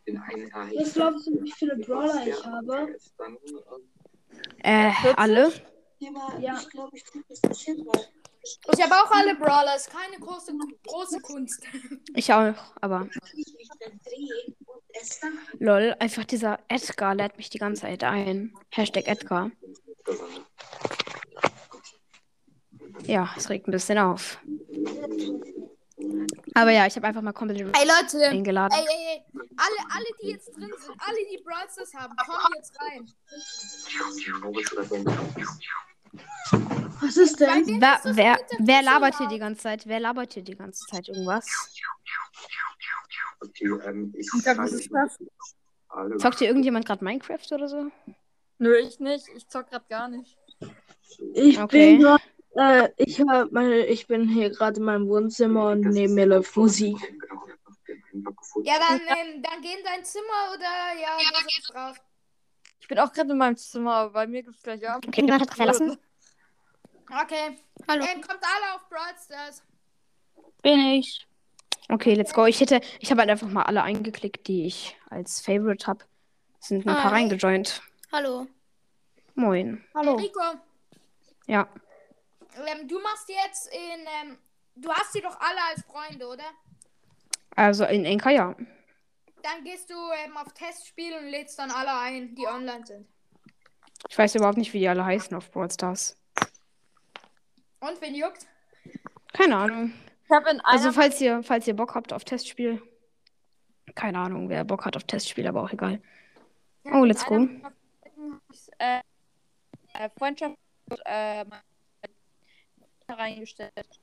Dann Hi. Den einen erhältst, Was glaubst du, wie viele Brawler ich habe? Dann, äh, Äh, alle? Ja. Ich habe auch alle Brawler. Ist keine große, große Kunst. <laughs> Ich auch, aber. Lol, einfach dieser Edgar lädt mich die ganze Zeit ein. Hashtag Edgar. Ja, es regt ein bisschen auf. Aber ja, ich habe einfach mal komplett Ey, Leute. eingeladen. Ey, ey, ey. Alle, alle, die jetzt drin sind, alle, die Brawl Stars haben, kommen jetzt rein. Was ist denn? Wer, wer, wer labert hier die ganze Zeit? Wer labert hier die ganze Zeit irgendwas? Okay, ähm, ich Ja, was ist das? Zockt hier irgendjemand gerade Minecraft oder so? Nö, ich nicht. Ich zock grad gar nicht. Ich Okay. bin grad, äh, ich hab meine, ich bin hier gerade in meinem Wohnzimmer und neben mir läuft Musik. Ja, dann, ähm, dann geh in dein Zimmer oder ja, ja du sitzt drauf. Ich bin auch gerade in meinem Zimmer, aber bei mir gibt's gleich ab. Okay, jemand hat verlassen? Okay. Hallo. Ähm, kommt alle auf Brawl Stars. Bin ich. Okay, let's go. Ich hätte, ich habe halt einfach mal alle eingeklickt, die ich als Favorite habe. Sind ein paar Hi. reingejoint. Hallo. Moin. Hallo. Rico. Ja. Ähm, du machst jetzt in. Ähm, du hast sie doch alle als Freunde, oder? Also in Enka, ja. Dann gehst du ähm, auf Testspiel und lädst dann alle ein, die online sind. Ich weiß überhaupt nicht, wie die alle heißen auf Brawl Stars. Und wen juckt? Keine Ahnung. Also falls ihr, falls ihr Bock habt auf Testspiel. Keine Ahnung, wer Bock hat auf Testspiel, aber auch egal. Oh, let's go. hab ich, äh, äh, reingestellt.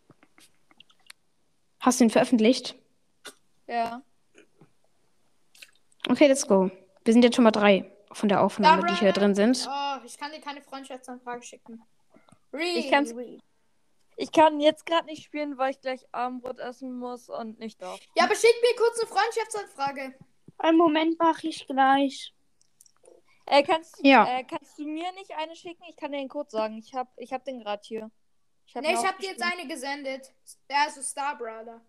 Hast du ihn veröffentlicht? Ja. Okay, let's go. Wir sind jetzt schon mal drei von der Aufnahme, die hier drin sind. Oh, ich kann dir keine Freundschaftsanfrage schicken. Really, Ich kann's-. Ich kann jetzt gerade nicht spielen, weil ich gleich Abendbrot essen muss und nicht darf. Ja, aber schick mir kurz eine Freundschaftsanfrage. Einen Moment mache ich gleich. Äh, kannst, Ja. äh, kannst du mir nicht eine schicken? Ich kann dir den Code sagen. Ich hab, ich hab den gerade hier. Ich hab Nee, ihn ich hab dir jetzt eine gesendet. Der ist so Star Brother.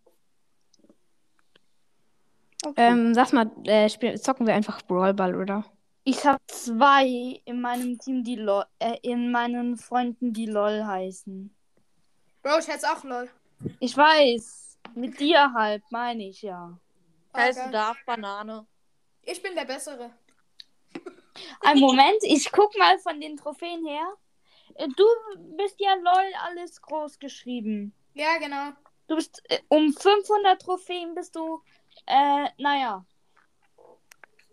Ähm, sag mal, äh, spiel, zocken wir einfach Brawl Ball, oder? Ich habe zwei in meinem Team, die LOL, äh, in meinen Freunden, die LOL heißen. Bro, ich hätte auch lol. Ich weiß. Mit dir halt, meine ich ja. Heißt Okay. du darf Banane. Ich bin der Bessere. Ein Moment, ich guck mal von den Trophäen her. Äh, Du bist ja LOL alles groß geschrieben. Ja, genau. Du bist äh, um 500 Trophäen bist du, äh, naja,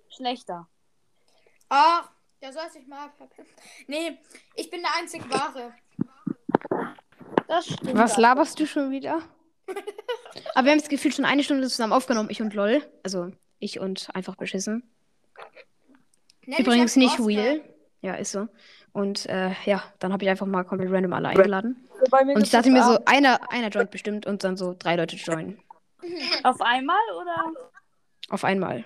schlechter. Ach, der soll sich mal. Nee, ich bin der einzig Wahre. Das stimmt. Was laberst du schon wieder? Aber wir haben das Gefühl schon eine Stunde zusammen aufgenommen, ich und LOL. Also ich und einfach beschissen. Nenn Übrigens nicht Oscar. Wheel. Ja, ist so. Und äh, ja, dann habe ich einfach mal komplett random alle eingeladen. Mir Und ich dachte mir so, einer, einer joint bestimmt und dann so drei Leute joinen. <laughs> Auf einmal oder? Auf einmal.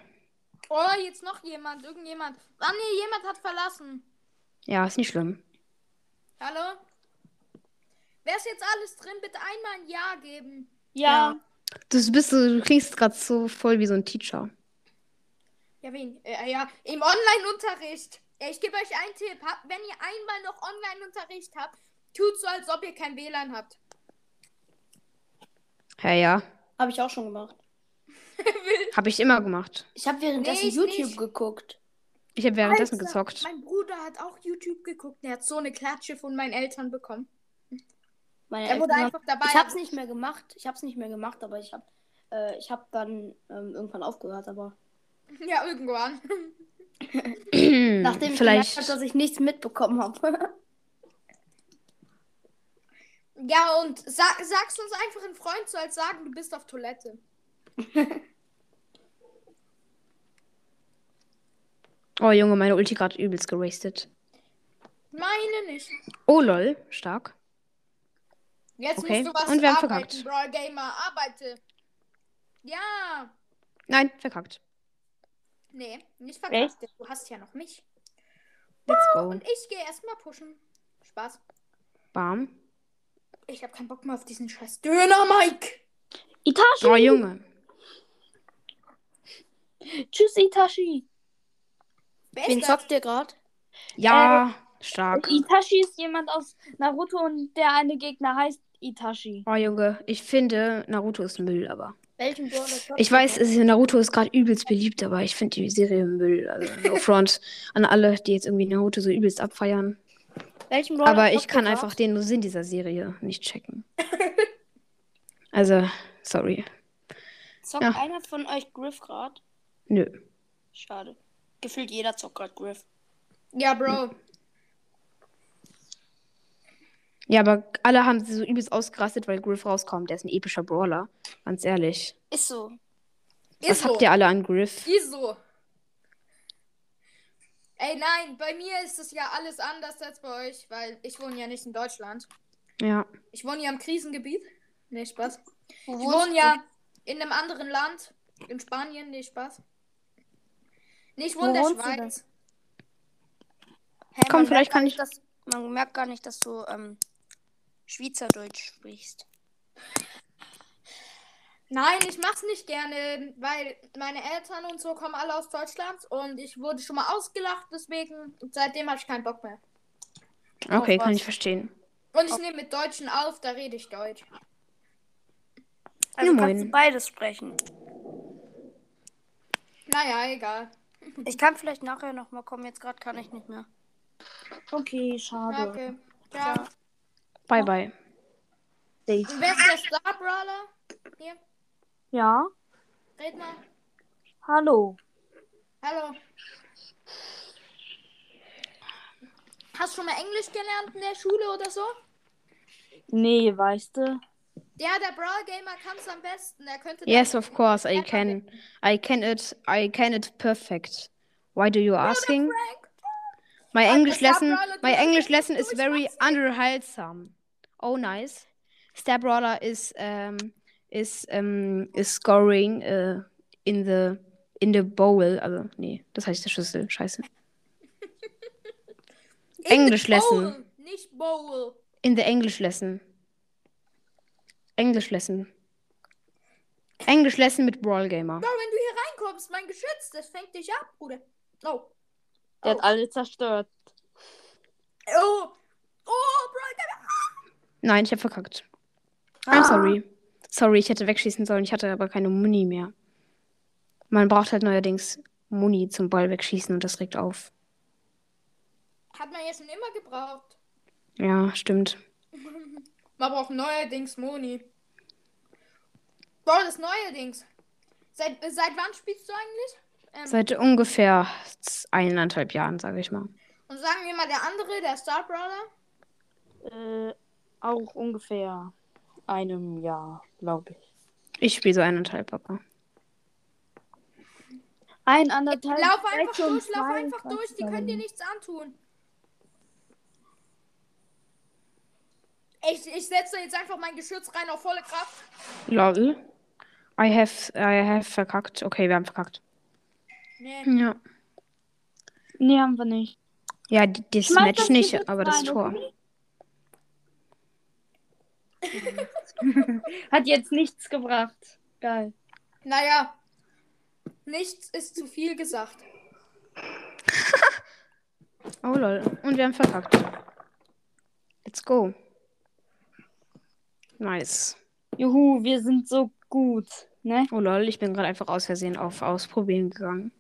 Oh, jetzt noch jemand. Irgendjemand. Ah, nee, jemand hat verlassen. Ja, ist nicht schlimm. Hallo? Wer ist jetzt alles drin? Bitte einmal ein Ja geben. Ja. Du bist so, du klingst gerade so voll wie so ein Teacher. Ja, wen? Äh, ja, im Online-Unterricht. Ich gebe euch einen Tipp. Habt- Wenn ihr einmal noch Online-Unterricht habt, tut so, als ob ihr kein WLAN habt. Ja, ja. Habe ich auch schon gemacht. <laughs> Habe ich immer gemacht. Ich habe währenddessen Nee, ich YouTube nicht. geguckt. Ich habe währenddessen Alter, gezockt. Mein Bruder hat auch YouTube geguckt. Der hat so eine Klatsche von meinen Eltern bekommen. Meine Er wurde Eltern einfach dabei. Ich habe es nicht mehr gemacht. Ich habe es nicht mehr gemacht, aber ich habe äh, ich habe dann ähm, irgendwann aufgehört, aber Ja, irgendwann. <laughs> nachdem ich gemerkt Vielleicht. habe, dass ich nichts mitbekommen habe. Ja, und sag, sagst uns einfach ein Freund so als sagen, du bist auf Toilette. <laughs> Oh Junge, meine Ulti gerade übelst gerastet. Meine nicht. Oh lol, stark. Jetzt Okay, musst du was und wir haben arbeiten, verkackt. Brawl Gamer. Arbeite. Ja. Nein, verkackt. Nee, nicht verkackt. Du hast ja noch mich. Let's go. Und ich gehe erstmal pushen. Spaß. Bam. Ich habe keinen Bock mehr auf diesen scheiß Döner, Mike. Itachi! Oh Junge. Tschüss, Itachi! Wer Wen zockt ihr gerade? Ja, stark. Itachi ist jemand aus Naruto und der eine Gegner heißt Itachi. Oh Junge, ich finde Naruto ist Müll, aber. Welchen Brawler Ich weiß, es ist, Naruto ist gerade übelst beliebt, aber ich finde die Serie Müll. Also no <laughs> front an alle, die jetzt irgendwie Naruto so übelst abfeiern. Welchen Brawler Aber ich kann einfach den Sinn dieser Serie nicht checken. <laughs> Also, sorry. Zockt Ja. einer von euch Griff gerade? Nö. Schade. Gefühlt jeder zockt gerade Griff. Ja, Bro. Ja, aber alle haben so übelst ausgerastet, weil Griff rauskommt. Der ist ein epischer Brawler. Ganz ehrlich. Ist so. Ist Was so. habt ihr alle an Griff? Ist so. Ey, nein, bei mir ist es ja alles anders als bei euch, weil ich wohne ja nicht in Deutschland. Ja. Ich wohne ja im Krisengebiet. Nee, Spaß. Wo Ich wohne du? ja in einem anderen Land. In Spanien. Nee, Spaß. Nee, ich wohne in der? Schweiz. Hä, Komm, vielleicht kann nicht, Dass, man merkt gar nicht, dass du ähm, Schweizerdeutsch sprichst. Nein, ich mach's nicht gerne, weil meine Eltern und so kommen alle aus Deutschland und ich wurde schon mal ausgelacht, deswegen und seitdem habe ich keinen Bock mehr. Okay, kann ich verstehen. Und ich nehme mit Deutschen auf, da rede ich Deutsch. Also Ja, kannst du beides sprechen. Naja, egal. Ich kann vielleicht nachher nochmal kommen, jetzt gerade kann ich nicht mehr. Okay, schade. Okay. Ja. Bye, bye. Wer ist der Star Brawler? Hier, Ja, red mal. hallo. Hallo. Hast du schon mal Englisch gelernt in der Schule oder so? Nee, weißt du? Ja, der Brawl Gamer kann es am besten. Er könnte Yes, of course, I can. I can it. I can it perfect. Why do you asking? My English lesson. My du English lesson is very Maxi. Oh, nice. Star Brawler is um is um is scoring uh, in the in the bowl. Also nee, das heißt der Schüssel. Scheiße. <laughs> English lesson. Bowl, Nicht Bowl. In the English lesson. English lesson. English lesson mit Brawl Gamer. Bro, wenn du hier reinkommst, mein Geschütz, das fängt dich ab, Bruder. Oh. Der hat alle zerstört. Oh. Oh, Brawl Gamer. Nein, ich habe verkackt. I'm sorry. Sorry, ich hätte wegschießen sollen. Ich hatte aber keine Muni mehr. Man braucht halt neuerdings Muni zum Ball wegschießen und das regt auf. Hat man ja schon immer gebraucht. Ja, stimmt. <laughs> Man braucht neuerdings Moni. Bro, das neuerdings. Seit, seit wann spielst du eigentlich? Ähm, Seit ungefähr eineinhalb Jahren, sage ich mal. und sagen wir mal der andere, der Star Brawler. Äh, auch ungefähr einem Jahr, glaube ich. Ich spiele so eineinhalb, Papa. Ein, anderthalb. Lauf einfach durch, lauf einfach durch, die können dir nichts antun. Ich, ich setze jetzt einfach mein Geschütz rein auf volle Kraft. Lol. I have, I have verkackt. Okay, wir haben verkackt. Nee. Ja. Nee, haben wir nicht. Ja, das Match nicht, aber das Tor. okay? <laughs> Hat jetzt nichts gebracht. Geil. Naja, nichts ist zu viel gesagt. <laughs> Oh lol. Und wir haben verkackt. Let's go. Nice. Juhu, wir sind so gut, ne? Oh lol, ich bin gerade einfach aus Versehen auf Ausprobieren gegangen.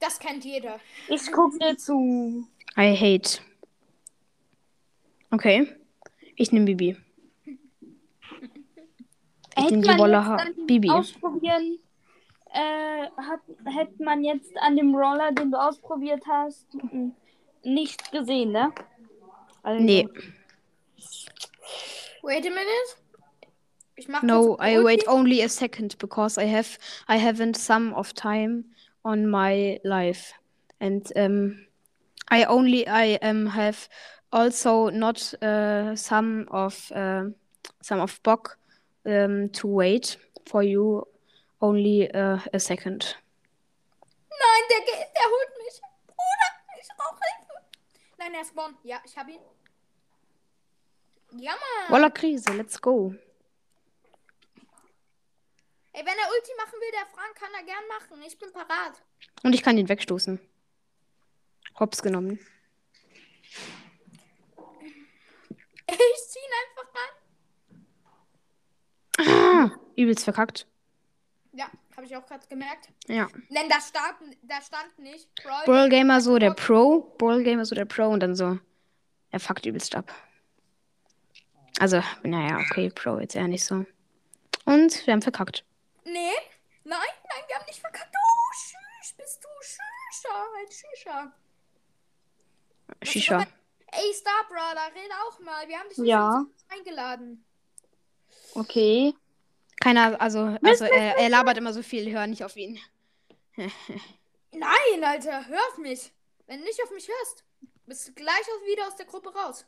Das kennt jeder. Ich guck dir zu. I hate. Okay. Ich nehme Bibi. Ich Hätte nehme die dann Bibi. Ausprobieren. Äh, hat, hätte man jetzt an dem Roller, den du ausprobiert hast, nicht gesehen, ne? Also, Nee. Wait a minute. Ich mach No, I wait only a second because I have I haven't some of time on my life. And um I only I um have also not uh, some of uh, some of Bock um, to wait for you only uh, a second. Nein, der, geht, der holt mich. Bruder, ich brauche Hilfe. Nein, er ist spawn. Ja, ich hab ihn. Ja, Mann. Voller Krise, let's go. Ey, wenn er Ulti machen will, der Frank kann er gern machen. Ich bin parat. Und ich kann ihn wegstoßen. Hops genommen. Ich zieh ihn einfach rein. Ah, übelst verkackt. Ja, habe ich auch gerade gemerkt. Ja. Denn da stand, da stand nicht. Brawl Brawl Gamer so der Pro, Brawl Gamer so der Pro und dann so, er fuckt übelst ab. Also, naja, okay, Pro jetzt eher nicht so. Und wir haben verkackt. Nee, nein, nein, wir haben nicht verkackt. Oh, tschüss, bist du Shisha, ein Shisha. Shisha. Ey, Star Brother, red auch mal. Wir haben dich Ja. eingeladen. Okay. Keiner, also, also er, er labert immer so viel, hör nicht auf ihn. <laughs> Nein, Alter, hör auf mich. Wenn du nicht auf mich hörst, bist du gleich wieder aus der Gruppe raus.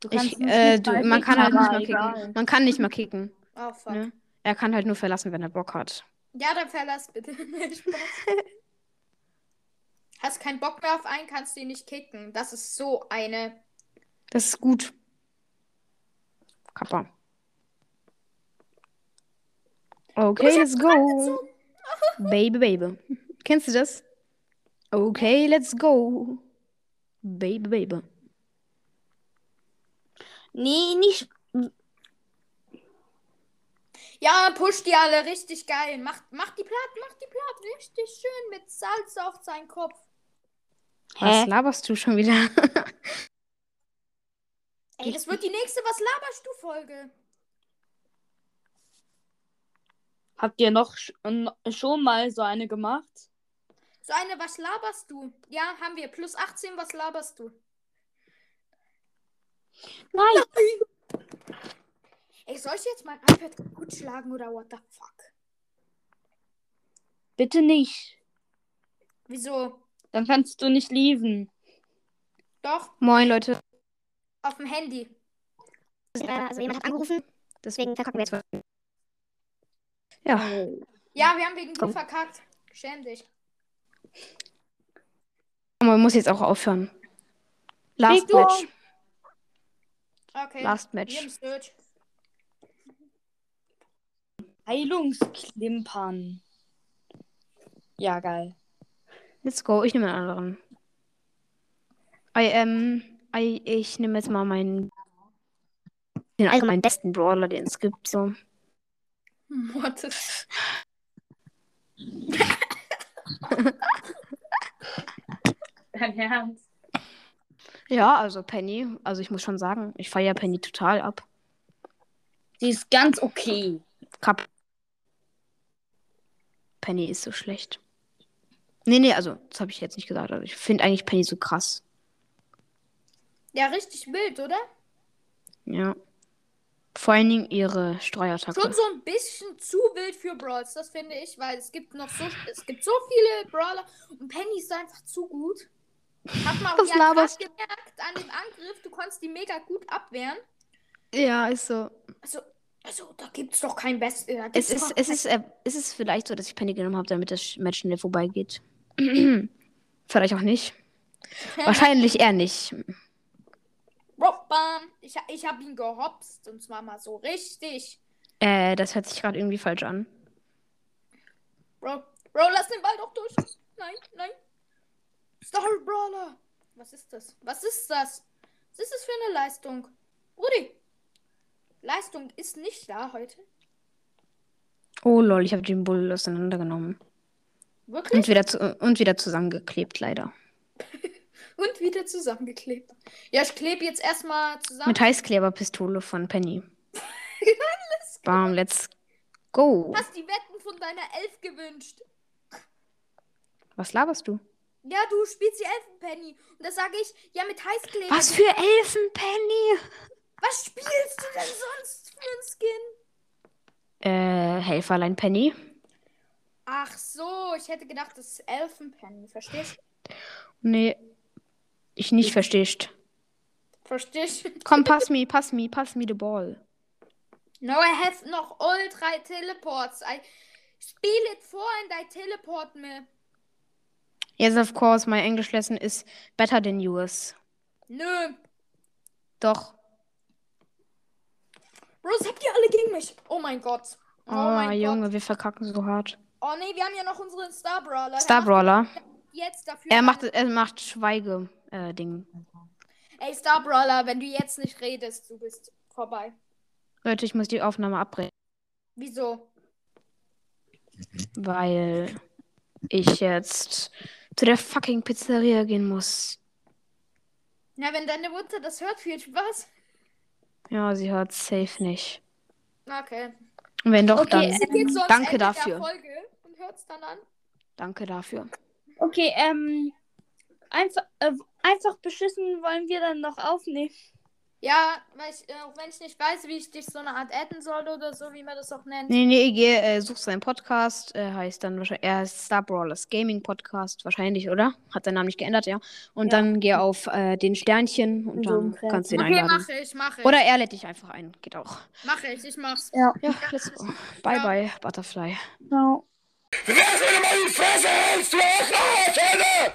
Du Ich, mich äh, nicht du, mal man kann halt kicken, nicht mal kicken. egal. Man kann nicht mal kicken. Oh, fuck. Ne? Er kann halt nur verlassen, wenn er Bock hat. Ja, dann verlass bitte. <laughs> <laughs> Hast keinen Bock mehr auf einen, kannst du ihn nicht kicken. Das ist so eine. Das ist gut. Kappa. Okay, let's go. <laughs> Baby, baby. Kennst du das? Okay, let's go. Baby, baby. Nee, nicht. Ja, push die alle richtig geil. Macht, macht die platt, macht die platt. Richtig schön mit Salz auf seinen Kopf. Was Hä? laberst du schon wieder? <laughs> Ey, das wird die nächste Was laberst du Folge. Habt ihr noch schon mal so eine gemacht? So eine Was laberst du? Ja, haben wir. Plus 18, was laberst du? Nein. Ey, soll ich jetzt mein iPad kaputt schlagen oder what the fuck? Bitte nicht. Wieso? Dann kannst du nicht lesen. Doch, Moin, Leute. auf dem Handy. Also jemand hat angerufen, deswegen verkacken wir jetzt. Ja, Ja, wir haben wegen dir Komm. verkackt. Schäm dich. aber man muss jetzt auch aufhören. Last Victor. Match. Okay. Last Match. Heilungsklimpern. Ja, geil. Let's go. Ich nehme einen anderen. I, ähm, I, ich nehme jetzt mal meinen. Den allgemein besten Brawler, den es gibt. So. Mortis. <laughs> Dein Ernst? Ja, also Penny. Also ich muss schon sagen, ich feiere Penny total ab. Die ist ganz okay. Cup. Penny ist so schlecht. Nee, nee, also, das habe ich jetzt nicht gesagt. Also ich finde eigentlich Penny so krass. Ja, richtig wild, oder? Ja. Vor allen Dingen ihre Streuattacke. Schon so ein bisschen zu wild für Brawls, das finde ich, weil es gibt noch so, es gibt so viele Brawler und Penny ist einfach zu gut. Hat man auch gerade laberst gemerkt an dem Angriff, du konntest die mega gut abwehren. Ja, ist so. Also, also da gibt's doch kein Best. Äh, Es ist, doch es kein- ist, äh, es ist vielleicht so, dass ich Penny genommen habe, damit das Match schnell vorbeigeht. <clears throat> vielleicht auch nicht. Wahrscheinlich eher nicht. Robbam. Ich, ich habe ihn gehopst und zwar mal so richtig. Äh, das hört sich gerade irgendwie falsch an. Bro, Bro, lass den Ball doch durch. Nein, nein. Star Brawler. Was ist das? Was ist das? Was ist das für eine Leistung? Rudi. Leistung ist nicht da heute. Oh lol, ich habe den Bull auseinandergenommen. Wirklich? Und wieder, zu, und wieder zusammengeklebt, leider. <laughs> Und wieder zusammengeklebt. Ja, ich klebe jetzt erstmal zusammen. Mit Heißkleberpistole von Penny. <laughs> Bam, let's go. Hast die Wetten von deiner Elf gewünscht. Was laberst du? Ja, du spielst die Elfenpenny. Und da sage ich, ja, mit Heißkleber. Was für Elfenpenny? Was spielst du denn sonst für ein Skin? Äh, Helferlein Penny. Ach so, ich hätte gedacht, das ist Elfenpenny. Verstehst du? Nee, ich nicht verstehst. Verstehst du? Komm, pass me, pass me, pass me the ball. No, I have noch all drei Teleports. I spiel it for and I teleport me. Yes, of course, my English lesson is better than yours. Nö. Doch. Bros, habt ihr alle gegen mich? Oh mein Gott. Oh, Oh, mein Junge, Gott. wir verkacken so hart. Oh nee, wir haben ja noch unseren Star Brawler. Star Brawler. Jetzt dafür. Er macht, er macht Schweige, äh, Ding. Ey, Star Brawler, wenn du jetzt nicht redest, du bist vorbei. Leute, ich muss die Aufnahme abbrechen, Wieso? weil ich jetzt zu der fucking Pizzeria gehen muss. Na, wenn deine Mutter das hört, viel Spaß. Ja, sie hört safe nicht. Okay. Und wenn doch, Okay, dann so ans danke Ende der dafür. Folge und hört's dann an. Danke dafür. Okay, ähm. Einfach, äh, einfach beschissen wollen wir dann noch aufnehmen. Ja, weil ich, äh, auch wenn ich nicht weiß, wie ich dich so eine Art adden soll oder so, wie man das auch nennt. Nee, nee, geh, äh, such seinen Podcast. Äh, heißt dann wahrscheinlich, er heißt Star Brawlers Gaming Podcast, wahrscheinlich, oder? Hat seinen Namen nicht geändert, ja. Und Ja. dann geh auf äh, den Sternchen und So dann kannst du ihn Okay, einladen. mache ich, mache ich. Oder er lädt dich einfach ein. Geht auch. Mache ich, ich mach's. Ja. Ja, let's go. Bye, Ja. bye, Butterfly. Genau. Wer soll meine Fresse hältst, du?